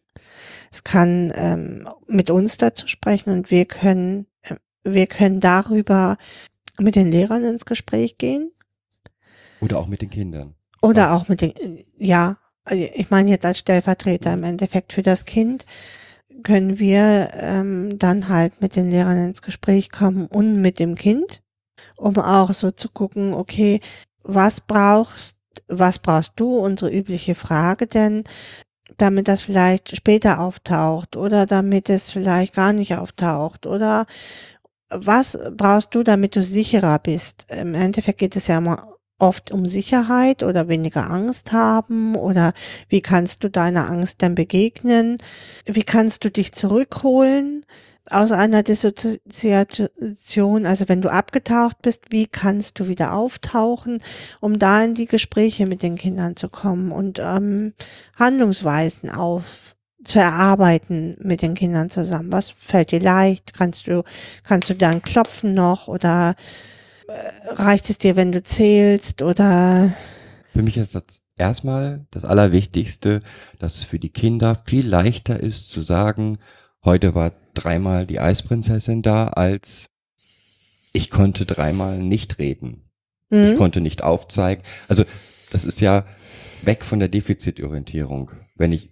Es kann ähm, mit uns dazu sprechen und wir können, äh, wir können darüber mit den Lehrern ins Gespräch gehen. Oder auch mit den Kindern. Oder Was? auch mit den, ja, also ich meine jetzt als Stellvertreter im Endeffekt für das Kind können wir ähm, dann halt mit den Lehrern ins Gespräch kommen und mit dem Kind, um auch so zu gucken, okay, was brauchst, was brauchst du, unsere übliche Frage denn, damit das vielleicht später auftaucht oder damit es vielleicht gar nicht auftaucht oder was brauchst du, damit du sicherer bist? Im Endeffekt geht es ja immer oft um Sicherheit oder weniger Angst haben oder wie kannst du deiner Angst denn begegnen? Wie kannst du dich zurückholen aus einer Dissoziation? Also wenn du abgetaucht bist, wie kannst du wieder auftauchen, um da in die Gespräche mit den Kindern zu kommen und ähm, Handlungsweisen auf zu erarbeiten mit den Kindern zusammen. Was fällt dir leicht? Kannst du, kannst du dann klopfen noch oder reicht es dir, wenn du zählst oder Für mich ist das erstmal das Allerwichtigste, dass es für die Kinder viel leichter ist zu sagen, heute war dreimal die Eisprinzessin da, als ich konnte dreimal nicht reden. Ich hm? konnte nicht aufzeigen. Also das ist ja weg von der Defizitorientierung. Wenn ich,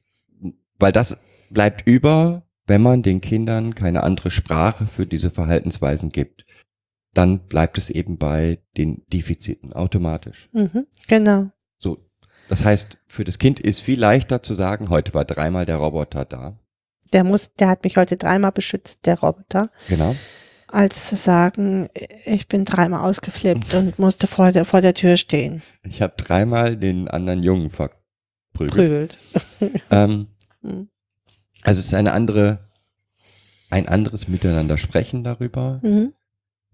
weil das bleibt über, wenn man den Kindern keine andere Sprache für diese Verhaltensweisen gibt. Dann bleibt es eben bei den Defiziten automatisch. Mhm, genau. So, das heißt, für das Kind ist viel leichter zu sagen, heute war dreimal der Roboter da. Der muss, der hat mich heute dreimal beschützt, der Roboter, Genau. als zu sagen, ich bin dreimal ausgeflippt und musste vor der, vor der Tür stehen. Ich habe dreimal den anderen Jungen ver prügelt. Prügelt. Ähm, Mhm. also es ist eine andere, ein anderes Miteinander sprechen darüber. Mhm.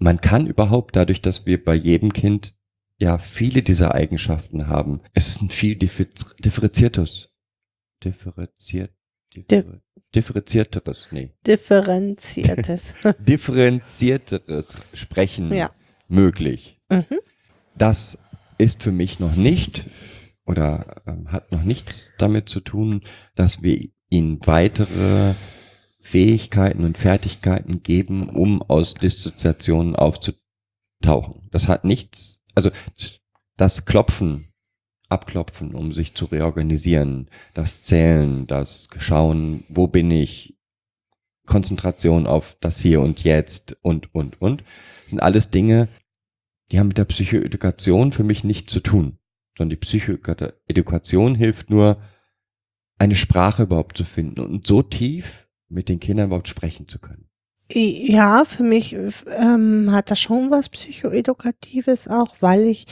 Man kann überhaupt dadurch, dass wir bei jedem Kind ja viele dieser Eigenschaften haben, es ist ein viel differ- differenziertes, differenziert, differ, differenzierteres, nee, Differenziertes. differenzierteres Sprechen Ja. möglich. mhm. Das ist für mich noch nicht oder ähm, hat noch nichts damit zu tun, dass wir ihnen weitere Fähigkeiten und Fertigkeiten geben, um aus Dissoziationen aufzutauchen. Das hat nichts, also das Klopfen, Abklopfen, um sich zu reorganisieren, das Zählen, das Schauen, wo bin ich, Konzentration auf das Hier und Jetzt und, und, und, sind alles Dinge, die haben mit der Psychoedukation für mich nichts zu tun. Sondern die Psychoedukation hilft nur, eine Sprache überhaupt zu finden und so tief mit den Kindern überhaupt sprechen zu können. Ja, für mich ähm, hat das schon was Psychoedukatives auch, weil ich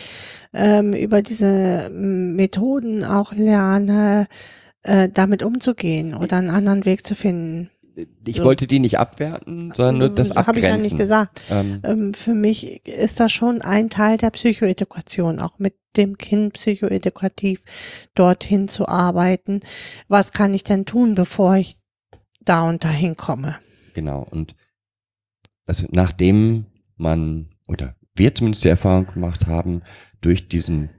ähm, über diese ähm, Methoden auch lerne, äh, damit umzugehen oder einen anderen Weg zu finden. Ich So. wollte die nicht abwerten, sondern nur das So habe ich ja abgrenzen. nicht gesagt. Ähm, Ähm, für mich ist das schon ein Teil der Psychoedukation, auch mit dem Kind psychoedukativ dorthin zu arbeiten. Was kann ich denn tun, bevor ich und dahin komme? Genau. Und also nachdem man oder wir zumindest die Erfahrung gemacht haben, durch diesen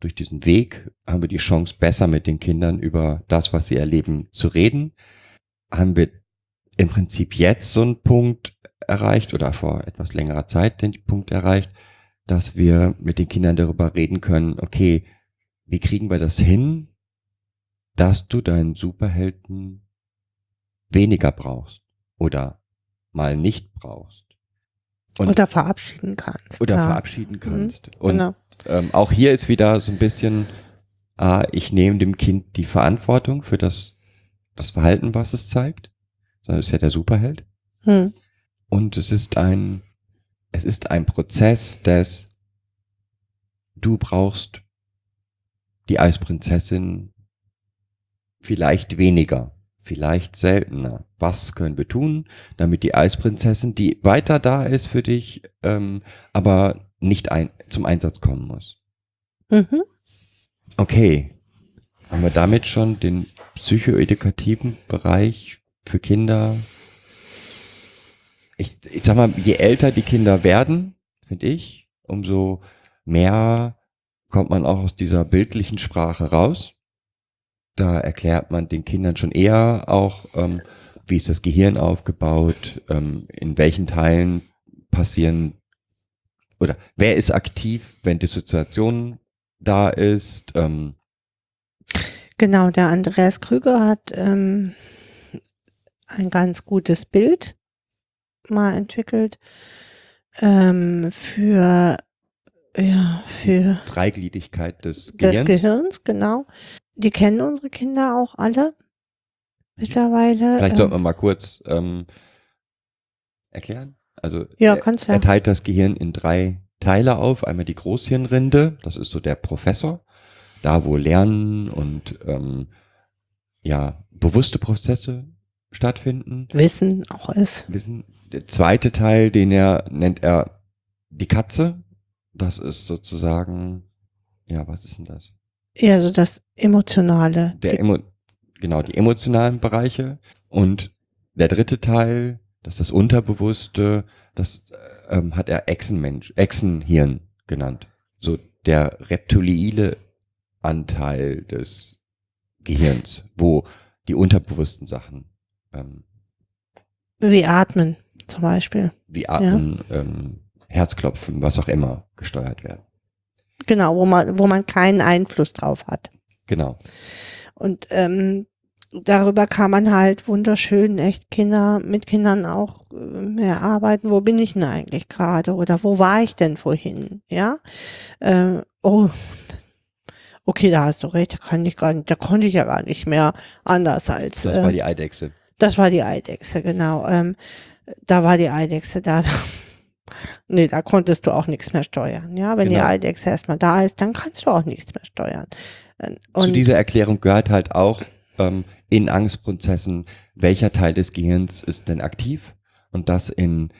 durch diesen Weg haben wir die Chance, besser mit den Kindern über das, was sie erleben, zu reden. Haben wir im Prinzip jetzt so einen Punkt erreicht oder vor etwas längerer Zeit den Punkt erreicht, dass wir mit den Kindern darüber reden können, okay, wie kriegen wir das hin, dass du deinen Superhelden weniger brauchst oder mal nicht brauchst. Und, oder verabschieden kannst. oder ja. verabschieden kannst. Und Genau. ähm, auch hier ist wieder so ein bisschen, ah, ich nehme dem Kind die Verantwortung für das, das Verhalten, was es zeigt. Das ist ja der Superheld. Hm. Und es ist ein, es ist ein Prozess des, du brauchst die Eisprinzessin vielleicht weniger, vielleicht seltener. Was können wir tun, damit die Eisprinzessin, die weiter da ist für dich, ähm, aber nicht ein, zum Einsatz kommen muss? Mhm. Okay. Haben wir damit schon den psychoedukativen Bereich für Kinder? Ich, ich sag mal, je älter die Kinder werden, finde ich, umso mehr kommt man auch aus dieser bildlichen Sprache raus. Da erklärt man den Kindern schon eher auch, ähm, wie ist das Gehirn aufgebaut, ähm, in welchen Teilen passieren oder wer ist aktiv, wenn Dissoziation da ist. Ähm, Genau, der Andreas Krüger hat ähm, ein ganz gutes Bild mal entwickelt ähm, für ja für Dreigliedrigkeit des des Gehirns. Gehirns, genau. Die kennen unsere Kinder auch alle mittlerweile. Vielleicht ähm, sollten wir mal kurz ähm, erklären. Also Ja, er, kannst ja. er teilt das Gehirn in drei Teile auf. Einmal die Großhirnrinde, das ist so der Professor, da wo Lernen und ähm, ja bewusste Prozesse stattfinden. Wissen auch ist. Wissen. Der zweite Teil, den er nennt er die Katze. Das ist sozusagen, ja, was ist denn das? Eher so das Emotionale. Der Emo genau, die emotionalen Bereiche. Und der dritte Teil, das ist das Unterbewusste, das ähm, hat er Echsenmensch, Echsenhirn genannt. So der reptiliile Anteil des Gehirns, wo die unterbewussten Sachen ähm, Wie Atmen zum Beispiel. wie Atmen, ähm, Herzklopfen, was auch immer gesteuert werden. Genau, wo man, wo man keinen Einfluss drauf hat. Genau. Und ähm, darüber kann man halt wunderschön echt Kinder mit Kindern auch äh, mehr arbeiten. Wo bin ich denn eigentlich gerade? Oder wo war ich denn vorhin? Ja. Ähm, oh, okay, da hast du recht, da kann ich gar nicht, da konnte ich ja gar nicht mehr anders als. Das äh, war die Eidechse. das war die Eidechse, genau. Ähm, da war die Eidechse da. Nee, da konntest du auch nichts mehr steuern. Ja, wenn Genau. die Aldex erstmal da ist, dann kannst du auch nichts mehr steuern. Äh, Zu Und dieser Erklärung gehört halt auch ähm, in Angstprozessen, welcher Teil des Gehirns ist denn aktiv und das in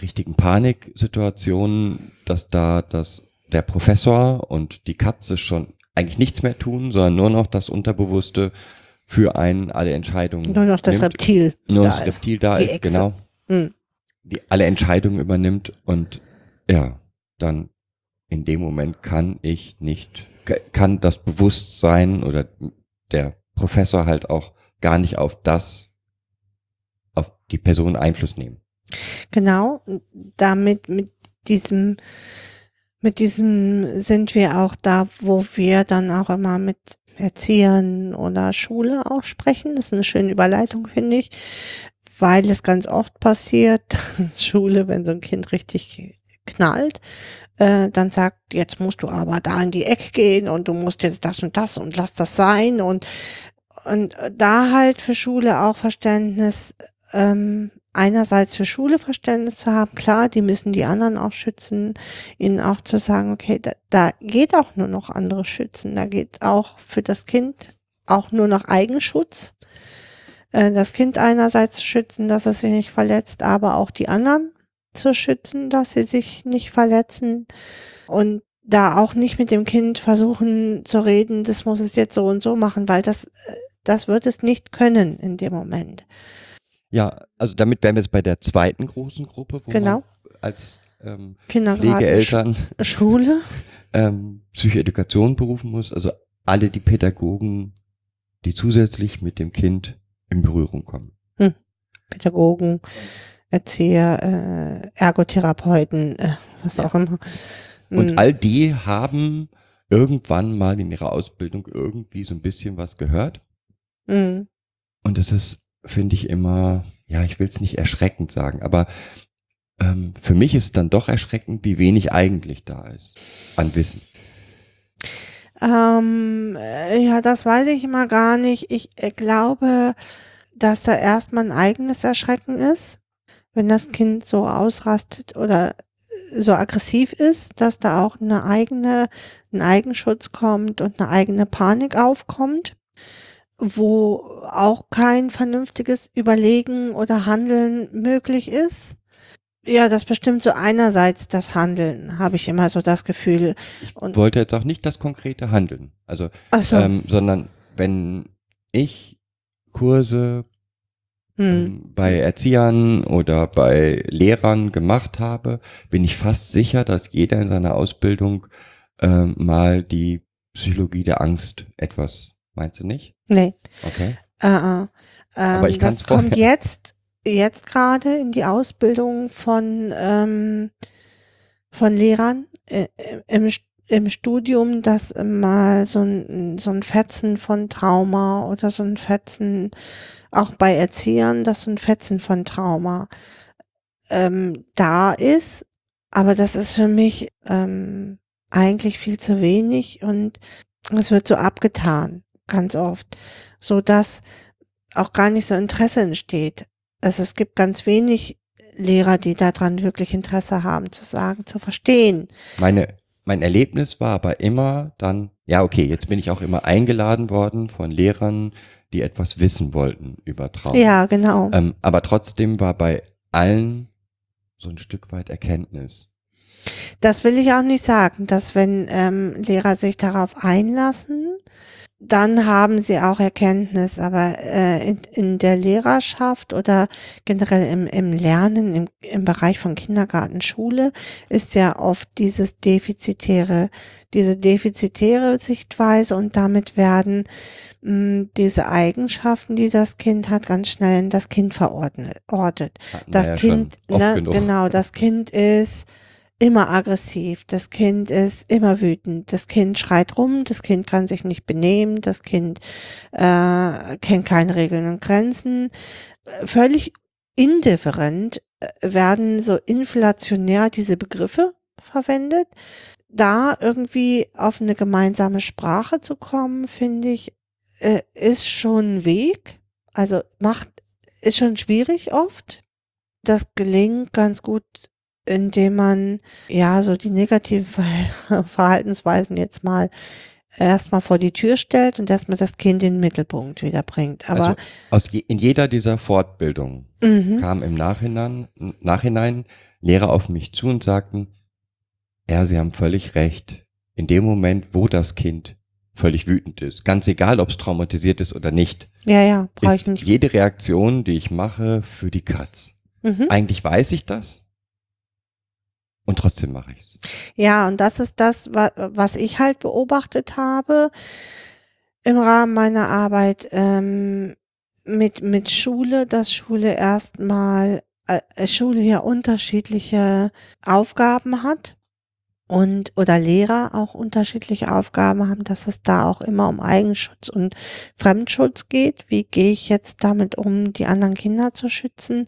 richtigen Paniksituationen, dass da das, der Professor und die Katze schon eigentlich nichts mehr tun, sondern nur noch das Unterbewusste für einen alle Entscheidungen nur noch das nimmt. Reptil. nur da das ist. Reptil da Die ist, Echse. genau, Hm. Die alle Entscheidungen übernimmt und ja, dann in dem Moment kann ich nicht, ka- kann das Bewusstsein oder der Professor halt auch gar nicht auf das, auf die Person Einfluss nehmen. Genau, damit mit diesem, mit diesem sind wir auch da, wo wir dann auch immer mit Erziehern oder Schule auch sprechen. Das ist eine schöne Überleitung, finde ich, weil es ganz oft passiert, Schule, wenn so ein Kind richtig knallt, äh, dann sagt, jetzt musst du aber da in die Ecke gehen und du musst jetzt das und das und lass das sein und und da halt für Schule auch Verständnis ähm, einerseits für Schule Verständnis zu haben, klar, die müssen die anderen auch schützen, ihnen auch zu sagen, okay, da, da geht auch nur noch andere schützen, da geht auch für das Kind auch nur noch Eigenschutz. Äh, das Kind einerseits zu schützen, dass es sich nicht verletzt, aber auch die anderen zu schützen, dass sie sich nicht verletzen und da auch nicht mit dem Kind versuchen zu reden, das muss es jetzt so und so machen, weil das, äh, das wird es nicht können in dem Moment. Ja, also damit wären wir jetzt bei der zweiten großen Gruppe, wo Genau. man als ähm, Kindergarten, Pflegeeltern Sch- Schule. ähm, Psychoedukation berufen muss, also alle die Pädagogen, die zusätzlich mit dem Kind in Berührung kommen. Pädagogen, Erzieher, äh, Ergotherapeuten, äh, was auch immer. Und Mm, all die haben irgendwann mal in ihrer Ausbildung irgendwie so ein bisschen was gehört. mm, Und das ist, finde ich, immer, ja, ich will es nicht erschreckend sagen, aber ähm, für mich ist dann doch erschreckend, wie wenig eigentlich da ist an Wissen. Ähm, äh, ja, das weiß ich immer gar nicht. Ich äh, glaube, dass da erstmal ein eigenes Erschrecken ist, wenn das Kind so ausrastet oder äh, so aggressiv ist, dass da auch eine eigene, ein Eigenschutz kommt und eine eigene Panik aufkommt, wo auch kein vernünftiges Überlegen oder Handeln möglich ist. Ja, das bestimmt so einerseits das Handeln, habe ich immer so das Gefühl. Und, wollte jetzt auch nicht das konkrete Handeln. Also, ach so, ähm, sondern wenn ich Kurse hm. ähm, bei Erziehern oder bei Lehrern gemacht habe, bin ich fast sicher, dass jeder in seiner Ausbildung ähm, mal die Psychologie der Angst etwas, meinst du nicht? Nee. Okay. Äh, äh. Aber ich Ähm, kann's das kommt jetzt, jetzt gerade in die Ausbildung von, ähm, von Lehrern äh, im, St- im Studium, dass mal so ein, so ein Fetzen von Trauma oder so ein Fetzen, auch bei Erziehern, dass so ein Fetzen von Trauma ähm, da ist. Aber das ist für mich ähm, eigentlich viel zu wenig und es wird so abgetan, ganz oft, so dass auch gar nicht so Interesse entsteht. Also es gibt ganz wenig Lehrer, die daran wirklich Interesse haben, zu sagen, zu verstehen. Meine, mein Erlebnis war aber immer dann, ja, okay, jetzt bin ich auch immer eingeladen worden von Lehrern, die etwas wissen wollten über Trauma. Ja, genau. Ähm, aber trotzdem war bei allen so ein Stück weit Erkenntnis. Das will ich auch nicht sagen, dass wenn ähm, Lehrer sich darauf einlassen, dann haben sie auch Erkenntnis, aber äh, in, in der Lehrerschaft oder generell im, im Lernen, im, im Bereich von Kindergarten, Schule, ist ja oft dieses defizitäre, diese defizitäre Sichtweise und damit werden mh, diese Eigenschaften, die das Kind hat, ganz schnell in das Kind verordnet. ortet. Das ja Kind, ne, genau, das Kind ist immer aggressiv, das Kind ist immer wütend, das Kind schreit rum, das Kind kann sich nicht benehmen, das Kind äh, kennt keine Regeln und Grenzen. Völlig indifferent äh, werden so inflationär diese Begriffe verwendet. Da irgendwie auf eine gemeinsame Sprache zu kommen, finde ich, äh, ist schon ein Weg. Also macht, ist schon schwierig oft. Das gelingt ganz gut indem man ja so die negativen Ver- Verhaltensweisen jetzt mal erstmal vor die Tür stellt und erstmal das Kind in den Mittelpunkt wieder bringt. Aber also je, in jeder dieser Fortbildungen mhm, kam im Nachhinein, Nachhinein Lehrer auf mich zu und sagten, ja, Sie haben völlig recht. In dem Moment, wo das Kind völlig wütend ist, ganz egal, ob es traumatisiert ist oder nicht, ja, ja, ist jede Reaktion, die ich mache, für die Katz. Mhm. Eigentlich weiß ich das und trotzdem mache ich's. Ja, und das ist das, wa- was ich halt beobachtet habe im Rahmen meiner Arbeit ähm, mit, mit Schule, dass Schule erstmal, äh, Schule ja unterschiedliche Aufgaben hat und oder Lehrer auch unterschiedliche Aufgaben haben, dass es da auch immer um Eigenschutz und Fremdschutz geht. Wie gehe ich jetzt damit um, die anderen Kinder zu schützen?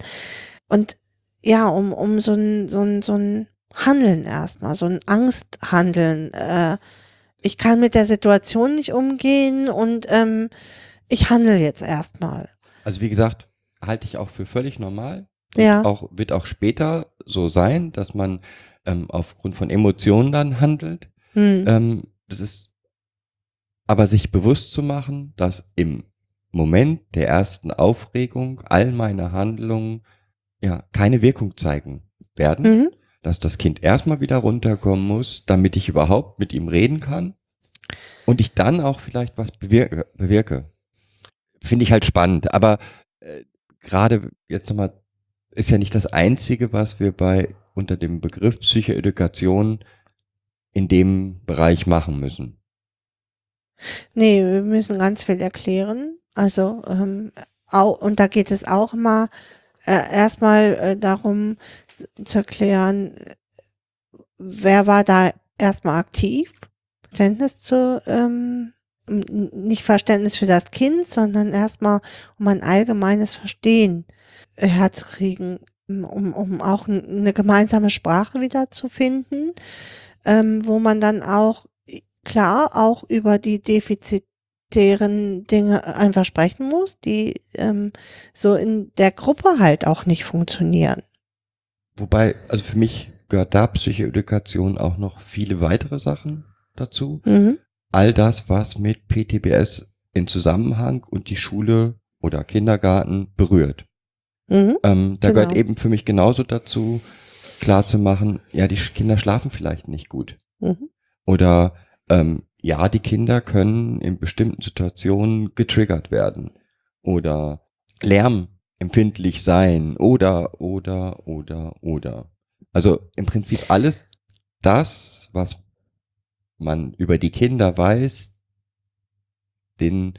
Und ja, um, um so ein, so ein, so ein Handeln erstmal, so ein Angsthandeln. Äh, ich kann mit der Situation nicht umgehen und ähm, ich handle jetzt erstmal. Also wie gesagt, halte ich auch für völlig normal. Ja. Auch, wird auch später so sein, dass man ähm, aufgrund von Emotionen dann handelt. Hm. Ähm, das ist aber sich bewusst zu machen, dass im Moment der ersten Aufregung all meine Handlungen ja keine Wirkung zeigen werden, Mhm. Dass das Kind erstmal wieder runterkommen muss, damit ich überhaupt mit ihm reden kann und ich dann auch vielleicht was bewirke. bewirke. Finde ich halt spannend, aber äh, gerade jetzt nochmal ist ja nicht das einzige, was wir bei unter dem Begriff Psychoedukation in dem Bereich machen müssen. Nee, wir müssen ganz viel erklären. Also, ähm, au, und da geht es auch mal äh, erstmal äh, darum zu erklären, wer war da erstmal aktiv, Verständnis zu, ähm, nicht Verständnis für das Kind, sondern erstmal um ein allgemeines Verstehen herzukriegen, um, um auch eine gemeinsame Sprache wieder zu finden, ähm, wo man dann auch klar auch über die defizitären Dinge einfach sprechen muss, die ähm, so in der Gruppe halt auch nicht funktionieren. Wobei, also für mich gehört da Psychoedukation auch noch viele weitere Sachen dazu. Mhm. All das, was mit PTBS in Zusammenhang und die Schule oder Kindergarten berührt. Mhm. Ähm, da Genau. gehört eben für mich genauso dazu, klar zu machen, ja, die Kinder schlafen vielleicht nicht gut. Mhm. Oder ähm, ja, die Kinder können in bestimmten Situationen getriggert werden. Oder lärmempfindlich sein. Oder, oder, oder, oder. Also im Prinzip alles das, was man über die Kinder weiß, den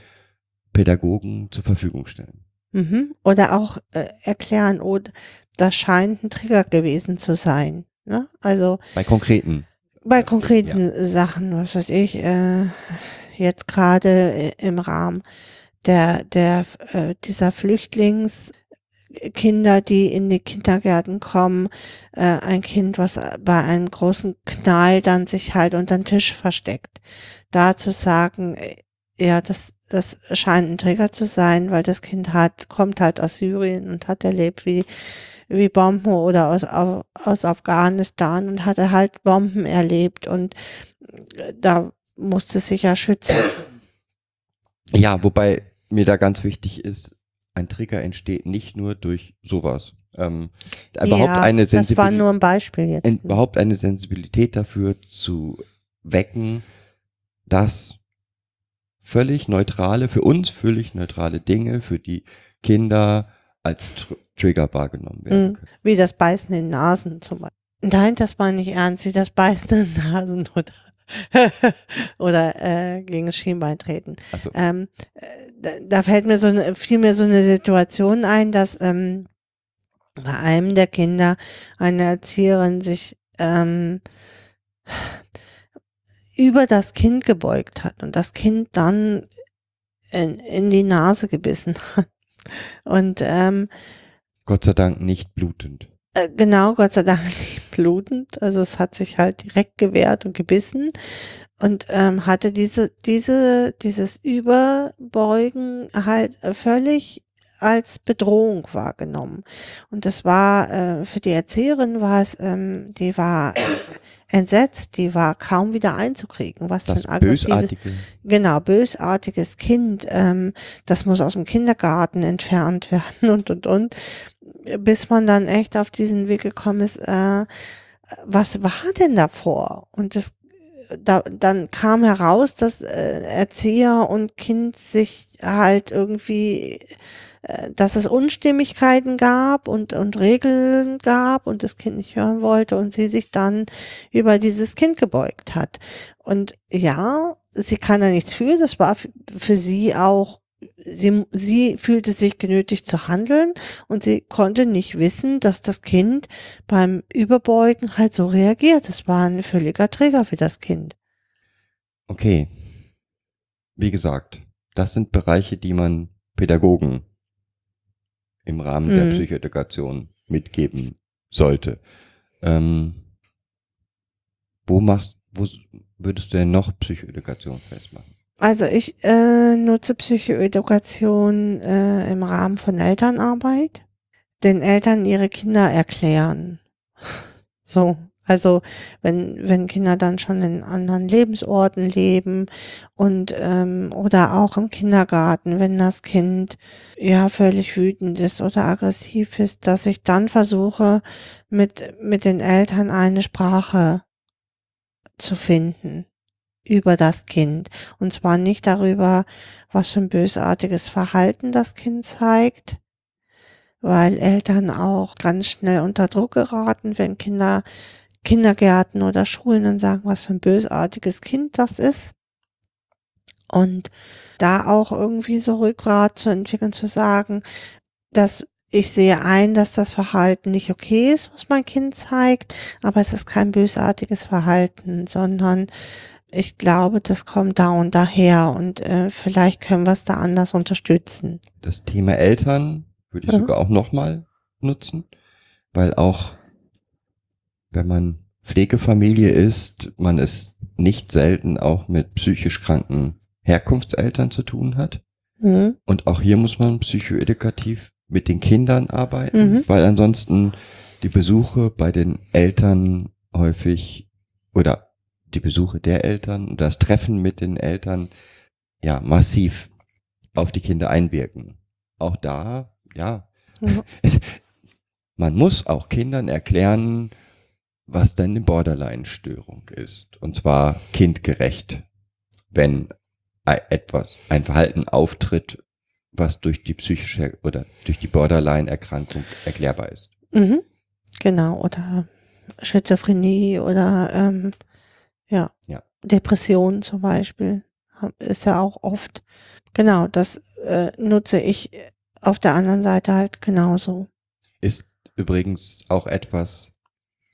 Pädagogen zur Verfügung stellen. Mhm. Oder auch äh, erklären, oh, das scheint ein Trigger gewesen zu sein. Ne? Also Bei konkreten. bei konkreten Sachen, was weiß ich, äh, jetzt gerade äh, im Rahmen der, der, äh, dieser Flüchtlingskinder, die in die Kindergärten kommen, äh, ein Kind, was bei einem großen Knall dann sich halt unter den Tisch versteckt. Da zu sagen, äh, ja, das, das scheint ein Trigger zu sein, weil das Kind hat, kommt halt aus Syrien und hat erlebt, wie, wie Bomben oder aus, au- aus Afghanistan und hatte halt Bomben erlebt und äh, da musste sich ja schützen. Ja, wobei mir da ganz wichtig ist, ein Trigger entsteht nicht nur durch sowas. Ähm, überhaupt ja, eine das war Sensibilität. nur ein Beispiel jetzt. en- überhaupt eine Sensibilität dafür zu wecken, dass völlig neutrale, für uns völlig neutrale Dinge für die Kinder als Tr Trigger wahrgenommen werden Mhm. können. Wie das Beißen in Nasen zum Beispiel. Nein, das war nicht ernst, wie das Beißen in Nasen oder, oder äh, gegen das Schienbein treten. Also, Ähm, äh, da, da fällt mir so eine, fiel mir so eine Situation ein, dass ähm, bei einem der Kinder eine Erzieherin sich ähm, über das Kind gebeugt hat und das Kind dann in, in die Nase gebissen hat. Und ähm, Gott sei Dank nicht blutend. Äh, genau, Gott sei Dank nicht blutend. Also es hat sich halt direkt gewehrt und gebissen und ähm, hatte diese, diese, dieses Überbeugen halt völlig als Bedrohung wahrgenommen. Und das war äh, für die Erzieherin war es, ähm, die war entsetzt, die war kaum wieder einzukriegen. Was Das für ein aggressives, bösartige. genau bösartiges Kind, ähm, das muss aus dem Kindergarten entfernt werden und und und, bis man dann echt auf diesen Weg gekommen ist. Äh, was war denn davor? Und das da, dann kam heraus, dass äh, Erzieher und Kind sich halt irgendwie, äh, dass es Unstimmigkeiten gab und, und Regeln gab und das Kind nicht hören wollte und sie sich dann über dieses Kind gebeugt hat. Und ja, sie kann da nichts für, das war für, für sie auch Sie, sie fühlte sich genötigt zu handeln und sie konnte nicht wissen, dass das Kind beim Überbeugen halt so reagiert. Es war ein völliger Trigger für das Kind. Okay. Wie gesagt, das sind Bereiche, die man Pädagogen im Rahmen der Mhm. Psychoedukation mitgeben sollte. Ähm, wo machst, wo würdest du denn noch Psychoedukation festmachen? Also ich äh, nutze Psychoedukation äh, im Rahmen von Elternarbeit, den Eltern ihre Kinder erklären. So, also wenn wenn Kinder dann schon in anderen Lebensorten leben und ähm, oder auch im Kindergarten, wenn das Kind ja völlig wütend ist oder aggressiv ist, dass ich dann versuche mit mit den Eltern eine Sprache zu finden über das Kind. Und zwar nicht darüber, was für ein bösartiges Verhalten das Kind zeigt, weil Eltern auch ganz schnell unter Druck geraten, wenn Kinder Kindergärten oder Schulen dann sagen, was für ein bösartiges Kind das ist. Und da auch irgendwie so Rückgrat zu entwickeln, zu sagen, dass ich sehe ein, dass das Verhalten nicht okay ist, was mein Kind zeigt, aber es ist kein bösartiges Verhalten, sondern ich glaube, das kommt da und daher und äh, vielleicht können wir es da anders unterstützen. Das Thema Eltern würde ich Mhm. sogar auch nochmal nutzen, weil auch wenn man Pflegefamilie ist, man es nicht selten auch mit psychisch kranken Herkunftseltern zu tun hat. Mhm. Und auch hier muss man psychoedukativ mit den Kindern arbeiten, Mhm. weil ansonsten die Besuche bei den Eltern häufig oder die Besuche der Eltern und das Treffen mit den Eltern ja massiv auf die Kinder einwirken. Auch da, ja, Ja. es, man muss auch Kindern erklären, was denn eine Borderline-Störung ist. Und zwar kindgerecht. Wenn ei- etwas, ein Verhalten auftritt, was durch die psychische oder durch die Borderline-Erkrankung erklärbar ist. Mhm. Genau, oder Schizophrenie oder ähm, ja, Ja. Depression zum Beispiel ist ja auch oft. Genau, das äh, nutze ich auf der anderen Seite halt genauso. Ist übrigens auch etwas,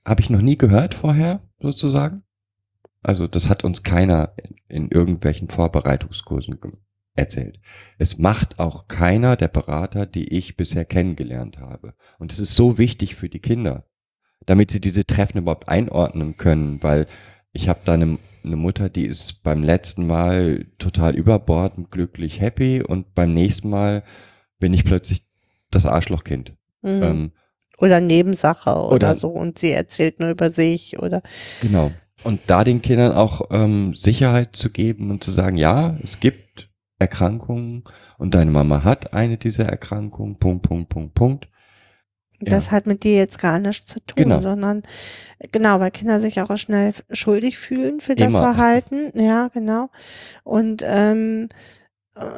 habe ich noch nie gehört vorher, sozusagen. Also das hat uns keiner in, in irgendwelchen Vorbereitungskursen erzählt. Es macht auch keiner der Berater, die ich bisher kennengelernt habe. Und es ist so wichtig für die Kinder, damit sie diese Treffen überhaupt einordnen können, weil ich habe da eine, eine Mutter, die ist beim letzten Mal total überbordend, glücklich, happy und beim nächsten Mal bin ich plötzlich das Arschlochkind. Mhm. Ähm, oder Nebensache oder, oder- so und sie erzählt nur über sich oder Genau. Und da den Kindern auch ähm, Sicherheit zu geben und zu sagen, ja, es gibt Erkrankungen und deine Mama hat eine dieser Erkrankungen, Punkt, Punkt, Punkt, Punkt. Ja. Das hat mit dir jetzt gar nichts zu tun, Genau. sondern genau, weil Kinder sich auch schnell schuldig fühlen für das Immer. Verhalten. Ja, genau. Und ähm,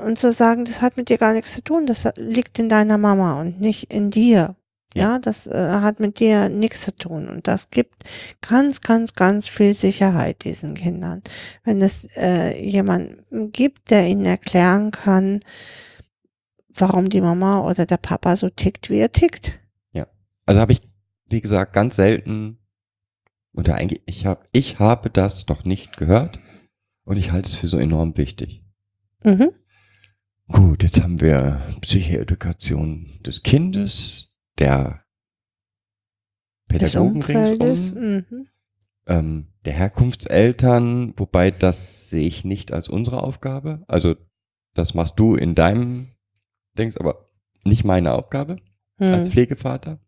und zu sagen, das hat mit dir gar nichts zu tun, das liegt in deiner Mama und nicht in dir. Ja, das äh, hat mit dir nichts zu tun und das gibt ganz, ganz, ganz viel Sicherheit diesen Kindern. Wenn es äh, jemanden gibt, der ihnen erklären kann, warum die Mama oder der Papa so tickt, wie er tickt. Also habe ich, wie gesagt, ganz selten oder eigentlich, ich habe, ich habe das noch nicht gehört und ich halte es für so enorm wichtig. Mhm. Gut, jetzt haben wir Psychoedukation des Kindes, der Pädagogen ringsum, Mhm. ähm, der Herkunftseltern, wobei das sehe ich nicht als unsere Aufgabe. Also das machst du in deinem Dings, aber nicht meine Aufgabe als Hm. Pflegevater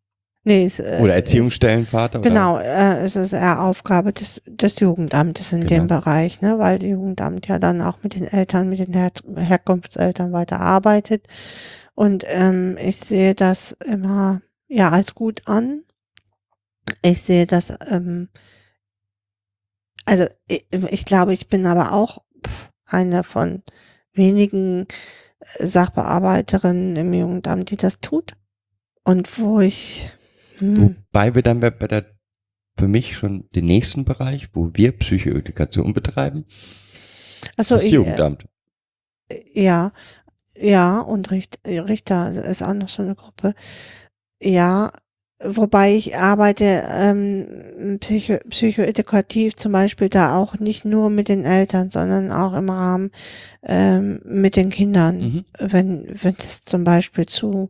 Nee, es, äh, oder Erziehungsstellenvater. Genau, äh, es ist eher Aufgabe des, des Jugendamtes in dem Genau. Bereich, ne, weil die Jugendamt ja dann auch mit den Eltern, mit den Her Herkunftseltern weiter arbeitet. Und ähm, ich sehe das immer ja als gut an. Ich sehe das, ähm, also ich, ich glaube, ich bin aber auch eine von wenigen äh, Sachbearbeiterinnen im Jugendamt, die das tut. Und wo ich hm, Wobei wir dann bei, bei der, für mich schon den nächsten Bereich, wo wir Psychoedukation betreiben, also das ich, äh, Jugendamt. Ja, ja, und äh, Richter ist auch noch so eine Gruppe. Ja, wobei ich arbeite ähm, psycho, psychoedukativ zum Beispiel da auch nicht nur mit den Eltern, sondern auch im Rahmen ähm, mit den Kindern. Mhm. Wenn, wenn es zum Beispiel zu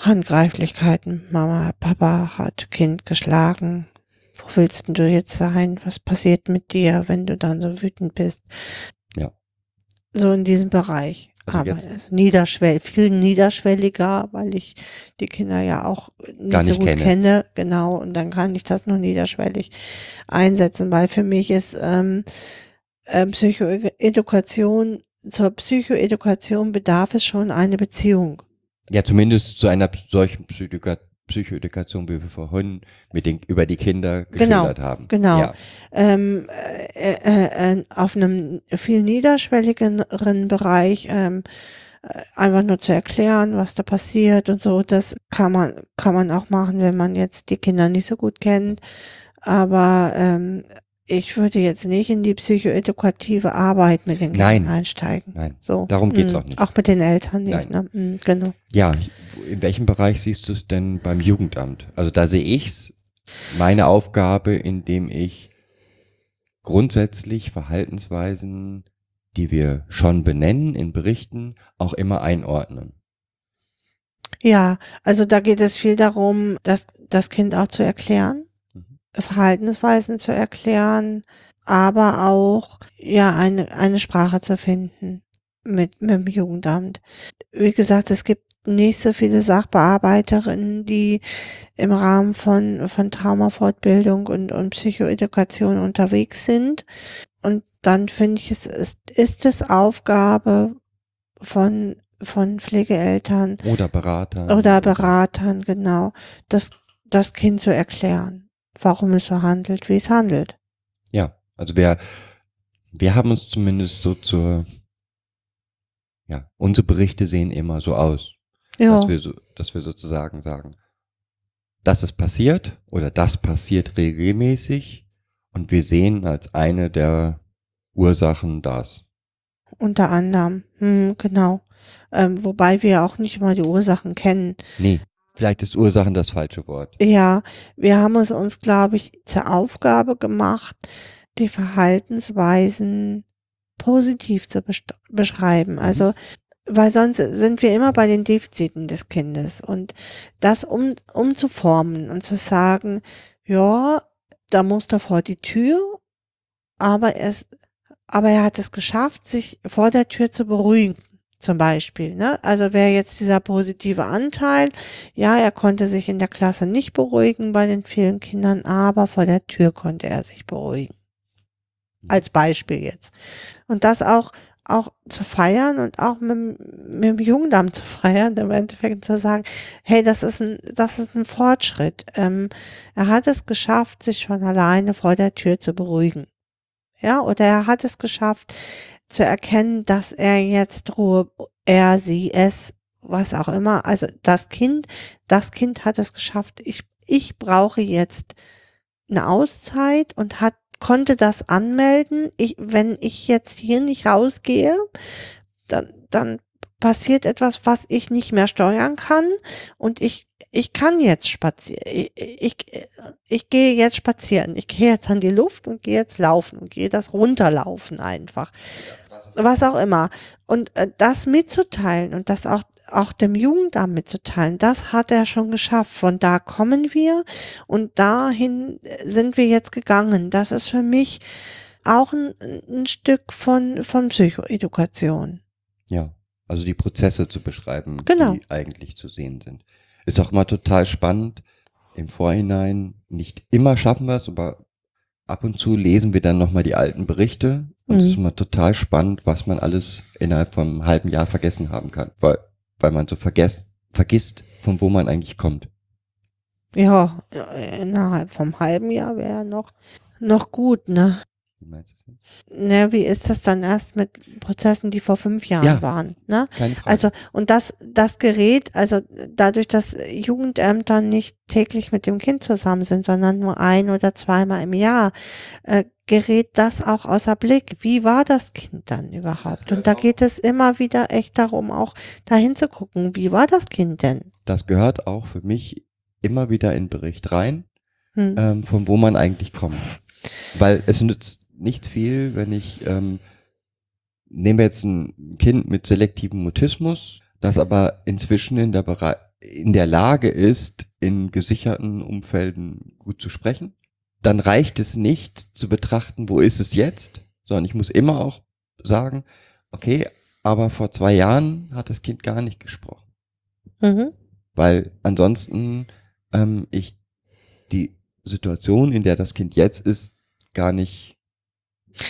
Handgreiflichkeiten, Mama, Papa hat Kind geschlagen, wo willst denn du jetzt sein? Was passiert mit dir, wenn du dann so wütend bist? Ja. So in diesem Bereich. Also Aber also niederschwell, viel niederschwelliger, weil ich die Kinder ja auch nicht Gar so nicht gut kenne. kenne. Genau, und dann kann ich das nur niederschwellig einsetzen, weil für mich ist ähm, ähm, Psychoedukation, zur Psychoedukation bedarf es schon eine Beziehung. Ja, zumindest zu einer solchen Psychoeduka Psychoedukation, wie wir vorhin mit den, über die Kinder Genau, geschildert haben. genau. Ja, ähm, äh, äh, äh, auf einem viel niederschwelligeren Bereich ähm, äh, einfach nur zu erklären, was da passiert und so, das kann man kann man auch machen, wenn man jetzt die Kinder nicht so gut kennt. Aber ähm, ich würde jetzt nicht in die psychoedukative Arbeit mit den Kindern Nein. einsteigen. nein. So, Darum geht's mm, auch nicht. Auch mit den Eltern nicht. Ne? Mm, genau. Ja, in welchem Bereich siehst du es denn beim Jugendamt? Also da sehe ich's meine Aufgabe, indem ich grundsätzlich Verhaltensweisen, die wir schon benennen in Berichten, auch immer einordnen. Ja, also da geht es viel darum, das, das Kind auch zu erklären. Verhaltensweisen zu erklären, aber auch ja eine, eine Sprache zu finden mit, mit dem Jugendamt. Wie gesagt, es gibt nicht so viele Sachbearbeiterinnen, die im Rahmen von, von Traumafortbildung und, und Psychoedukation unterwegs sind. Und dann finde ich, es ist, ist es Aufgabe von, von Pflegeeltern, Oder Berater. oder Beratern, genau, das, das Kind zu erklären, warum es so handelt, wie es handelt. Ja, also wir, wir haben uns zumindest so zur, ja, unsere Berichte sehen immer so aus, Ja, dass wir so, dass wir sozusagen sagen, das ist passiert oder das passiert regelmäßig und wir sehen als eine der Ursachen das. unter anderem, hm, genau. Ähm, wobei wir auch nicht immer die Ursachen kennen. Nee, vielleicht ist Ursachen das falsche Wort. Ja, wir haben es uns, glaube ich, zur Aufgabe gemacht, die Verhaltensweisen positiv zu beschreiben. Also, weil sonst sind wir immer bei den Defiziten des Kindes und das um, umzuformen und zu sagen, ja, da muss er vor die Tür, aber er, ist- aber er hat es geschafft, sich vor der Tür zu beruhigen. Zum Beispiel, ne? Also wäre jetzt dieser positive Anteil, ja, er konnte sich in der Klasse nicht beruhigen bei den vielen Kindern, aber vor der Tür konnte er sich beruhigen. Als Beispiel jetzt. Und das auch, auch zu feiern und auch mit, dem- mit dem Jugendamt zu feiern, im Endeffekt zu sagen, hey, das ist ein, das ist ein Fortschritt. Ähm, er hat es geschafft, sich von alleine vor der Tür zu beruhigen. Ja, oder er hat es geschafft, zu erkennen, dass er jetzt Ruhe, er, sie, es, was auch immer, also das Kind, das Kind hat es geschafft. Ich, ich brauche jetzt eine Auszeit und hat, konnte das anmelden. Ich, wenn ich jetzt hier nicht rausgehe, dann, dann passiert etwas, was ich nicht mehr steuern kann und ich, ich kann jetzt spazieren. Ich, ich, ich gehe jetzt spazieren. Ich gehe jetzt an die Luft und gehe jetzt laufen und gehe das runterlaufen einfach. Was auch immer. Und äh, das mitzuteilen und das auch, auch dem Jugendamt mitzuteilen, das hat er schon geschafft. Von da kommen wir und dahin sind wir jetzt gegangen. Das ist für mich auch ein, ein Stück von, von Psychoedukation. Ja. Also die Prozesse zu beschreiben, Genau. die eigentlich zu sehen sind. Ist auch mal total spannend im Vorhinein. Nicht immer schaffen wir es, aber ab und zu lesen wir dann nochmal die alten Berichte. Und es Mhm. ist mal total spannend, was man alles innerhalb von einem halben Jahr vergessen haben kann. Weil, weil man so vergesst, vergisst, von wo man eigentlich kommt. Ja, innerhalb vom halben Jahr wäre noch, noch gut, ne? Wie meinst du das? Ne, wie ist das dann erst mit Prozessen, die vor fünf Jahren Ja. waren, ne? Also, und das, das Gerät, also dadurch, dass Jugendämter nicht täglich mit dem Kind zusammen sind, sondern nur ein oder zweimal im Jahr, äh, gerät das auch außer Blick. Wie war das Kind dann überhaupt? Und da geht es immer wieder echt darum, auch dahin zu gucken, wie war das Kind denn? das gehört auch für mich immer wieder in den Bericht rein, Hm. ähm, von wo man eigentlich kommt. Weil es nützt nichts viel, wenn ich, ähm, nehmen wir jetzt ein Kind mit selektivem Mutismus, das aber inzwischen in der, Bere in der Lage ist, in gesicherten Umfelden gut zu sprechen. Dann reicht es nicht zu betrachten, wo ist es jetzt, sondern ich muss immer auch sagen, okay, aber vor zwei Jahren hat das Kind gar nicht gesprochen Mhm. weil ansonsten ähm, ich die Situation, in der das Kind jetzt ist, gar nicht.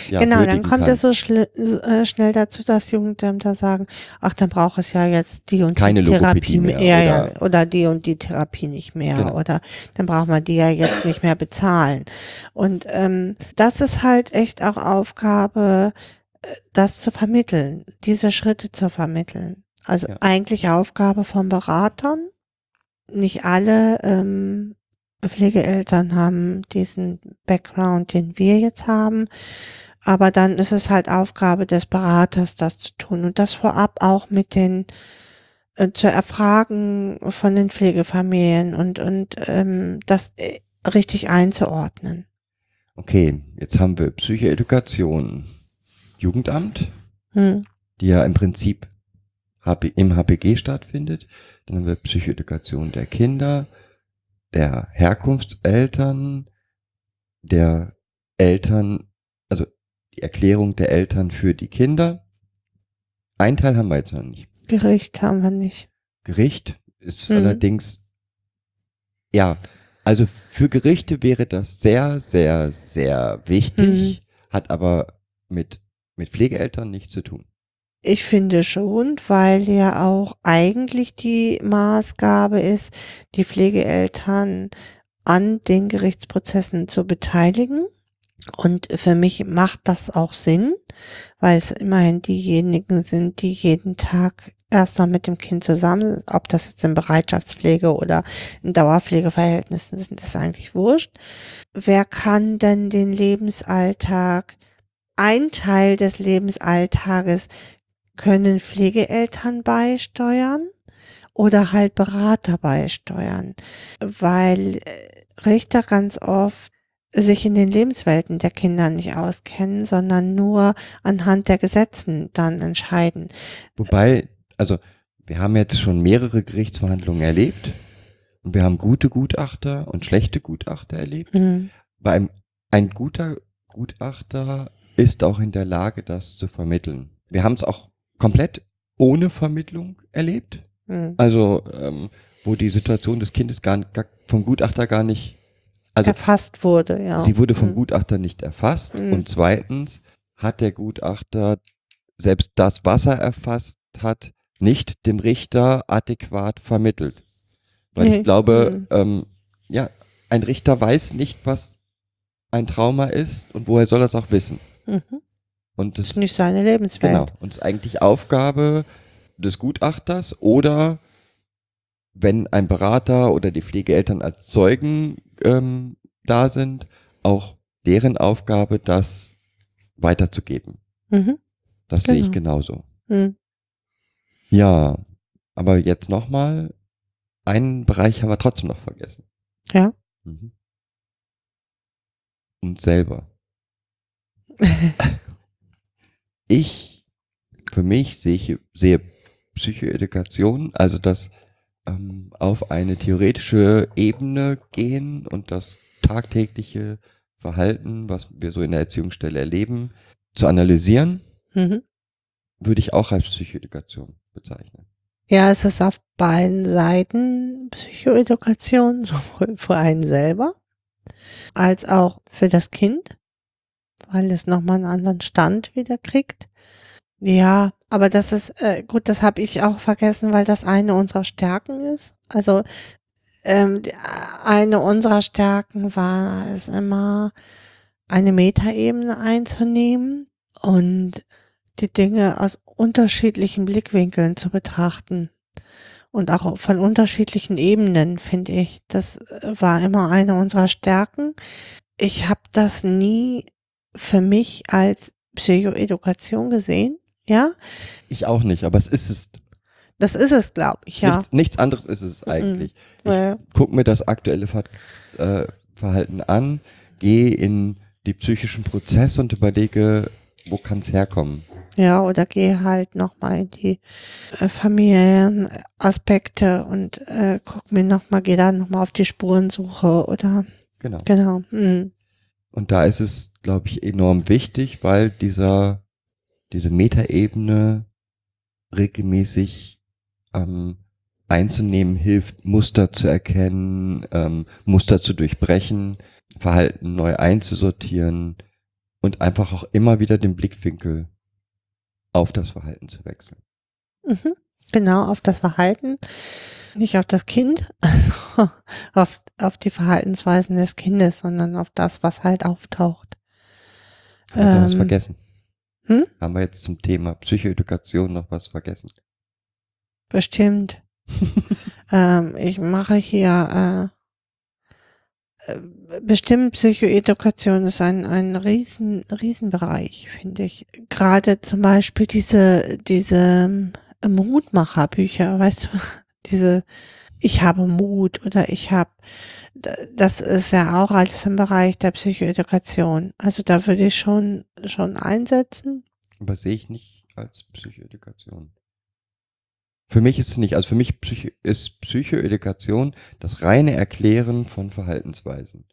Ja, genau, dann kommt kann. es so schl äh, schnell dazu, dass Jugendämter sagen, ach, dann braucht es ja jetzt die und Keine die Therapie mehr, ja, ja, oder- oder die und die Therapie nicht mehr Genau. oder dann braucht man die ja jetzt nicht mehr bezahlen. Und ähm, das ist halt echt auch Aufgabe, äh, das zu vermitteln, diese Schritte zu vermitteln. Also Ja. eigentlich Aufgabe von Beratern. Nicht alle ähm, Pflegeeltern haben diesen Background, den wir jetzt haben. Aber dann ist es halt Aufgabe des Beraters, das zu tun und das vorab auch mit den äh, zu erfragen von den Pflegefamilien und und ähm, das äh, richtig einzuordnen. Okay, jetzt haben wir Psychoedukation, Jugendamt, Hm. die ja im Prinzip im HPG stattfindet. Dann haben wir Psychoedukation der Kinder, der Herkunftseltern, der Eltern, also die Erklärung der Eltern für die Kinder. Ein Teil haben wir jetzt noch nicht. Gericht haben wir nicht. Gericht ist Mhm. allerdings, ja, also für Gerichte wäre das sehr, sehr, sehr wichtig, hat aber mit, mit Pflegeeltern nichts zu tun. Ich finde schon, weil ja auch eigentlich die Maßgabe ist, die Pflegeeltern an den Gerichtsprozessen zu beteiligen. Und für mich macht das auch Sinn, weil es immerhin diejenigen sind, die jeden Tag erstmal mit dem Kind zusammen. Ob das jetzt in Bereitschaftspflege oder in Dauerpflegeverhältnissen sind, ist eigentlich wurscht. Wer kann denn den Lebensalltag, ein Teil des Lebensalltages können Pflegeeltern beisteuern oder halt Berater beisteuern, weil äh, Richter ganz oft sich in den Lebenswelten der Kinder nicht auskennen, sondern nur anhand der Gesetzen dann entscheiden. Wobei, also wir haben jetzt schon mehrere Gerichtsverhandlungen erlebt und wir haben gute Gutachter und schlechte Gutachter erlebt. Mhm. Beim, ein guter Gutachter ist auch in der Lage, das zu vermitteln. Wir haben es auch komplett ohne Vermittlung erlebt. Mhm. Also, ähm, wo die Situation des Kindes gar, gar vom Gutachter gar nicht, also Erfasst wurde, ja. sie wurde vom Mhm. Gutachter nicht erfasst. Mhm. Und zweitens hat der Gutachter selbst das, was er erfasst hat, nicht dem Richter adäquat vermittelt. Weil Nee. ich glaube, Mhm. ähm, ja, ein Richter weiß nicht, was ein Trauma ist und woher soll er es auch wissen. Mhm. Und das ist nicht seine Lebenswelt. Genau. Und es ist eigentlich Aufgabe des Gutachters oder wenn ein Berater oder die Pflegeeltern als Zeugen ähm, da sind, auch deren Aufgabe, das weiterzugeben. Mhm. Das sehe ich Genau. genauso. Mhm. Ja, aber jetzt nochmal, einen Bereich haben wir trotzdem noch vergessen. Ja. Mhm. Und selber. ich, für mich sehe, sehe Psychoedukation, also das ähm, auf eine theoretische Ebene gehen und das tagtägliche Verhalten, was wir so in der Erziehungsstelle erleben, zu analysieren, Mhm. würde ich auch als Psychoedukation bezeichnen. Ja, es ist auf beiden Seiten Psychoedukation, sowohl für einen selber als auch für das Kind, weil es nochmal einen anderen Stand wieder kriegt. Ja, aber das ist äh, gut, das habe ich auch vergessen, weil das eine unserer Stärken ist. Also ähm, die- eine unserer Stärken war es immer, eine Metaebene einzunehmen und die Dinge aus unterschiedlichen Blickwinkeln zu betrachten. Und auch von unterschiedlichen Ebenen, finde ich. Das äh, war immer eine unserer Stärken. Ich habe das nie für mich als Psychoedukation gesehen. Ja, Ich auch nicht, aber es ist es. das ist es, glaube ich, ja. Nichts, nichts anderes ist es eigentlich. Ich Ja. guck mir das aktuelle Ver äh, Verhalten an, gehe in die psychischen Prozesse und überlege, wo kann es herkommen. Ja, oder geh halt nochmal in die äh, Familienaspekte und äh, guck mir nochmal, geh da nochmal auf die Spurensuche oder Genau. genau. Mhm. Und da ist es, glaube ich, enorm wichtig, weil dieser, diese Metaebene regelmäßig ähm, einzunehmen hilft, Muster zu erkennen, ähm, Muster zu durchbrechen, Verhalten neu einzusortieren und einfach auch immer wieder den Blickwinkel auf das Verhalten zu wechseln. Mhm. Genau, auf das Verhalten, nicht auf das Kind, also auf, auf die Verhaltensweisen des Kindes, sondern auf das, was halt auftaucht. Haben wir da was Ähm, vergessen? hm? Haben wir jetzt zum Thema Psychoedukation noch was vergessen? Bestimmt. ähm, ich mache hier äh, äh, bestimmt Psychoedukation ist ein, ein riesen, Riesenbereich, finde ich. Gerade zum Beispiel diese, diese ähm, Mutmacherbücher, weißt du, diese Ich habe Mut oder ich habe, das ist ja auch alles im Bereich der Psychoedukation. Also da würde ich schon, schon einsetzen. Aber sehe ich nicht als Psychoedukation. Für mich ist es nicht, also für mich Psycho, ist Psychoedukation das reine Erklären von Verhaltensweisen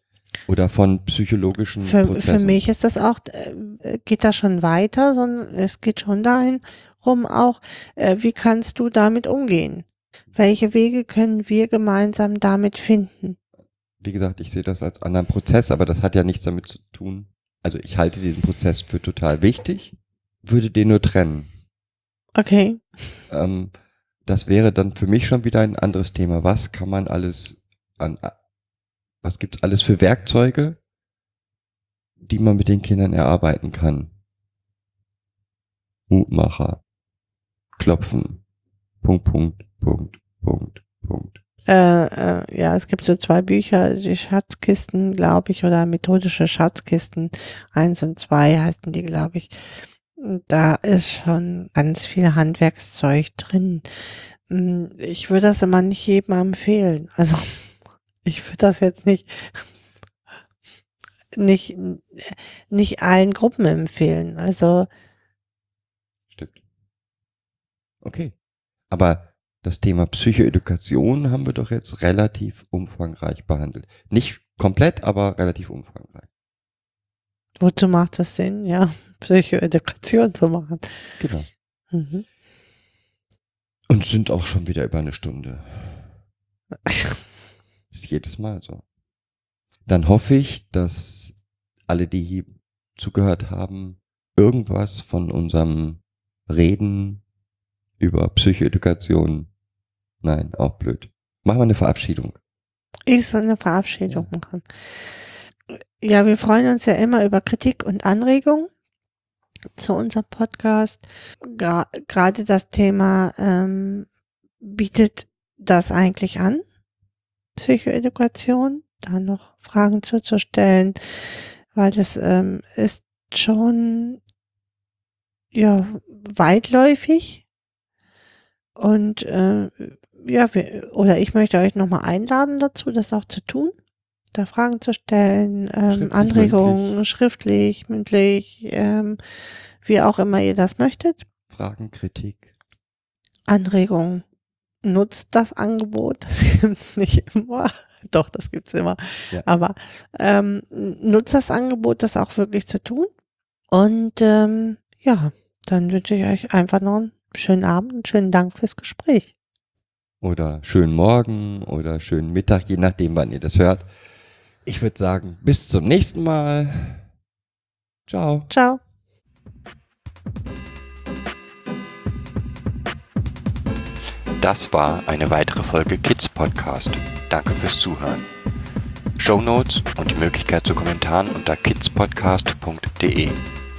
oder von psychologischen Für, Prozessen. für mich ist das auch, äh, geht das schon weiter, sondern es geht schon dahin rum auch, äh, wie kannst du damit umgehen? Welche Wege können wir gemeinsam damit finden? Wie gesagt, ich sehe das als anderen Prozess, aber das hat ja nichts damit zu tun. Also ich halte diesen Prozess für total wichtig, würde den nur trennen. Okay. Ähm, das wäre dann für mich schon wieder ein anderes Thema. Was kann man alles an, was gibt's alles für Werkzeuge, die man mit den Kindern erarbeiten kann? Mutmacher, Klopfen, Punkt, Punkt, Punkt, Punkt, Punkt. Äh, äh, ja, es gibt so zwei Bücher, die Schatzkisten, glaube ich, oder methodische Schatzkisten. Eins und zwei heißen die, glaube ich. Da ist schon ganz viel Handwerkszeug drin. Mm, Ich würde das immer nicht jedem empfehlen. Also ich würde das jetzt nicht nicht nicht allen Gruppen empfehlen. Also Stimmt. Okay. Aber das Thema Psychoedukation haben wir doch jetzt relativ umfangreich behandelt. Nicht komplett, aber relativ umfangreich. wozu macht es Sinn, ja, Psychoedukation zu machen? Genau. Mhm. Und sind auch schon wieder über eine Stunde. Ist jedes Mal so. Dann hoffe ich, dass alle, die hier zugehört haben, irgendwas von unserem Reden über Psychoedukation, nein, auch blöd. Machen wir eine Verabschiedung. Ich soll eine Verabschiedung machen. Ja, wir freuen uns ja immer über Kritik und Anregungen zu unserem Podcast. Gra- Gerade das Thema ähm, bietet das eigentlich an, Psychoedukation, da noch Fragen zuzustellen, weil das ähm, ist schon ja weitläufig und äh, ja, wir, oder ich möchte euch nochmal einladen dazu, das auch zu tun, da Fragen zu stellen, ähm, Schriftlich, Anregungen, schriftlich, mündlich, ähm, wie auch immer ihr das möchtet. Fragen, Kritik. Anregungen. Nutzt das Angebot, das gibt's nicht immer. Doch, das gibt's immer. Ja. Aber ähm, nutzt das Angebot, das auch wirklich zu tun. Und ähm, ja, dann wünsche ich euch einfach noch einen schönen Abend und schönen Dank fürs Gespräch. Oder schönen Morgen oder schönen Mittag, je nachdem, wann ihr das hört. Ich würde sagen, bis zum nächsten Mal. Ciao. Ciao. Das war eine weitere Folge Kids Podcast. Danke fürs Zuhören. Show Notes und die Möglichkeit zu Kommentaren unter kidspodcast.de.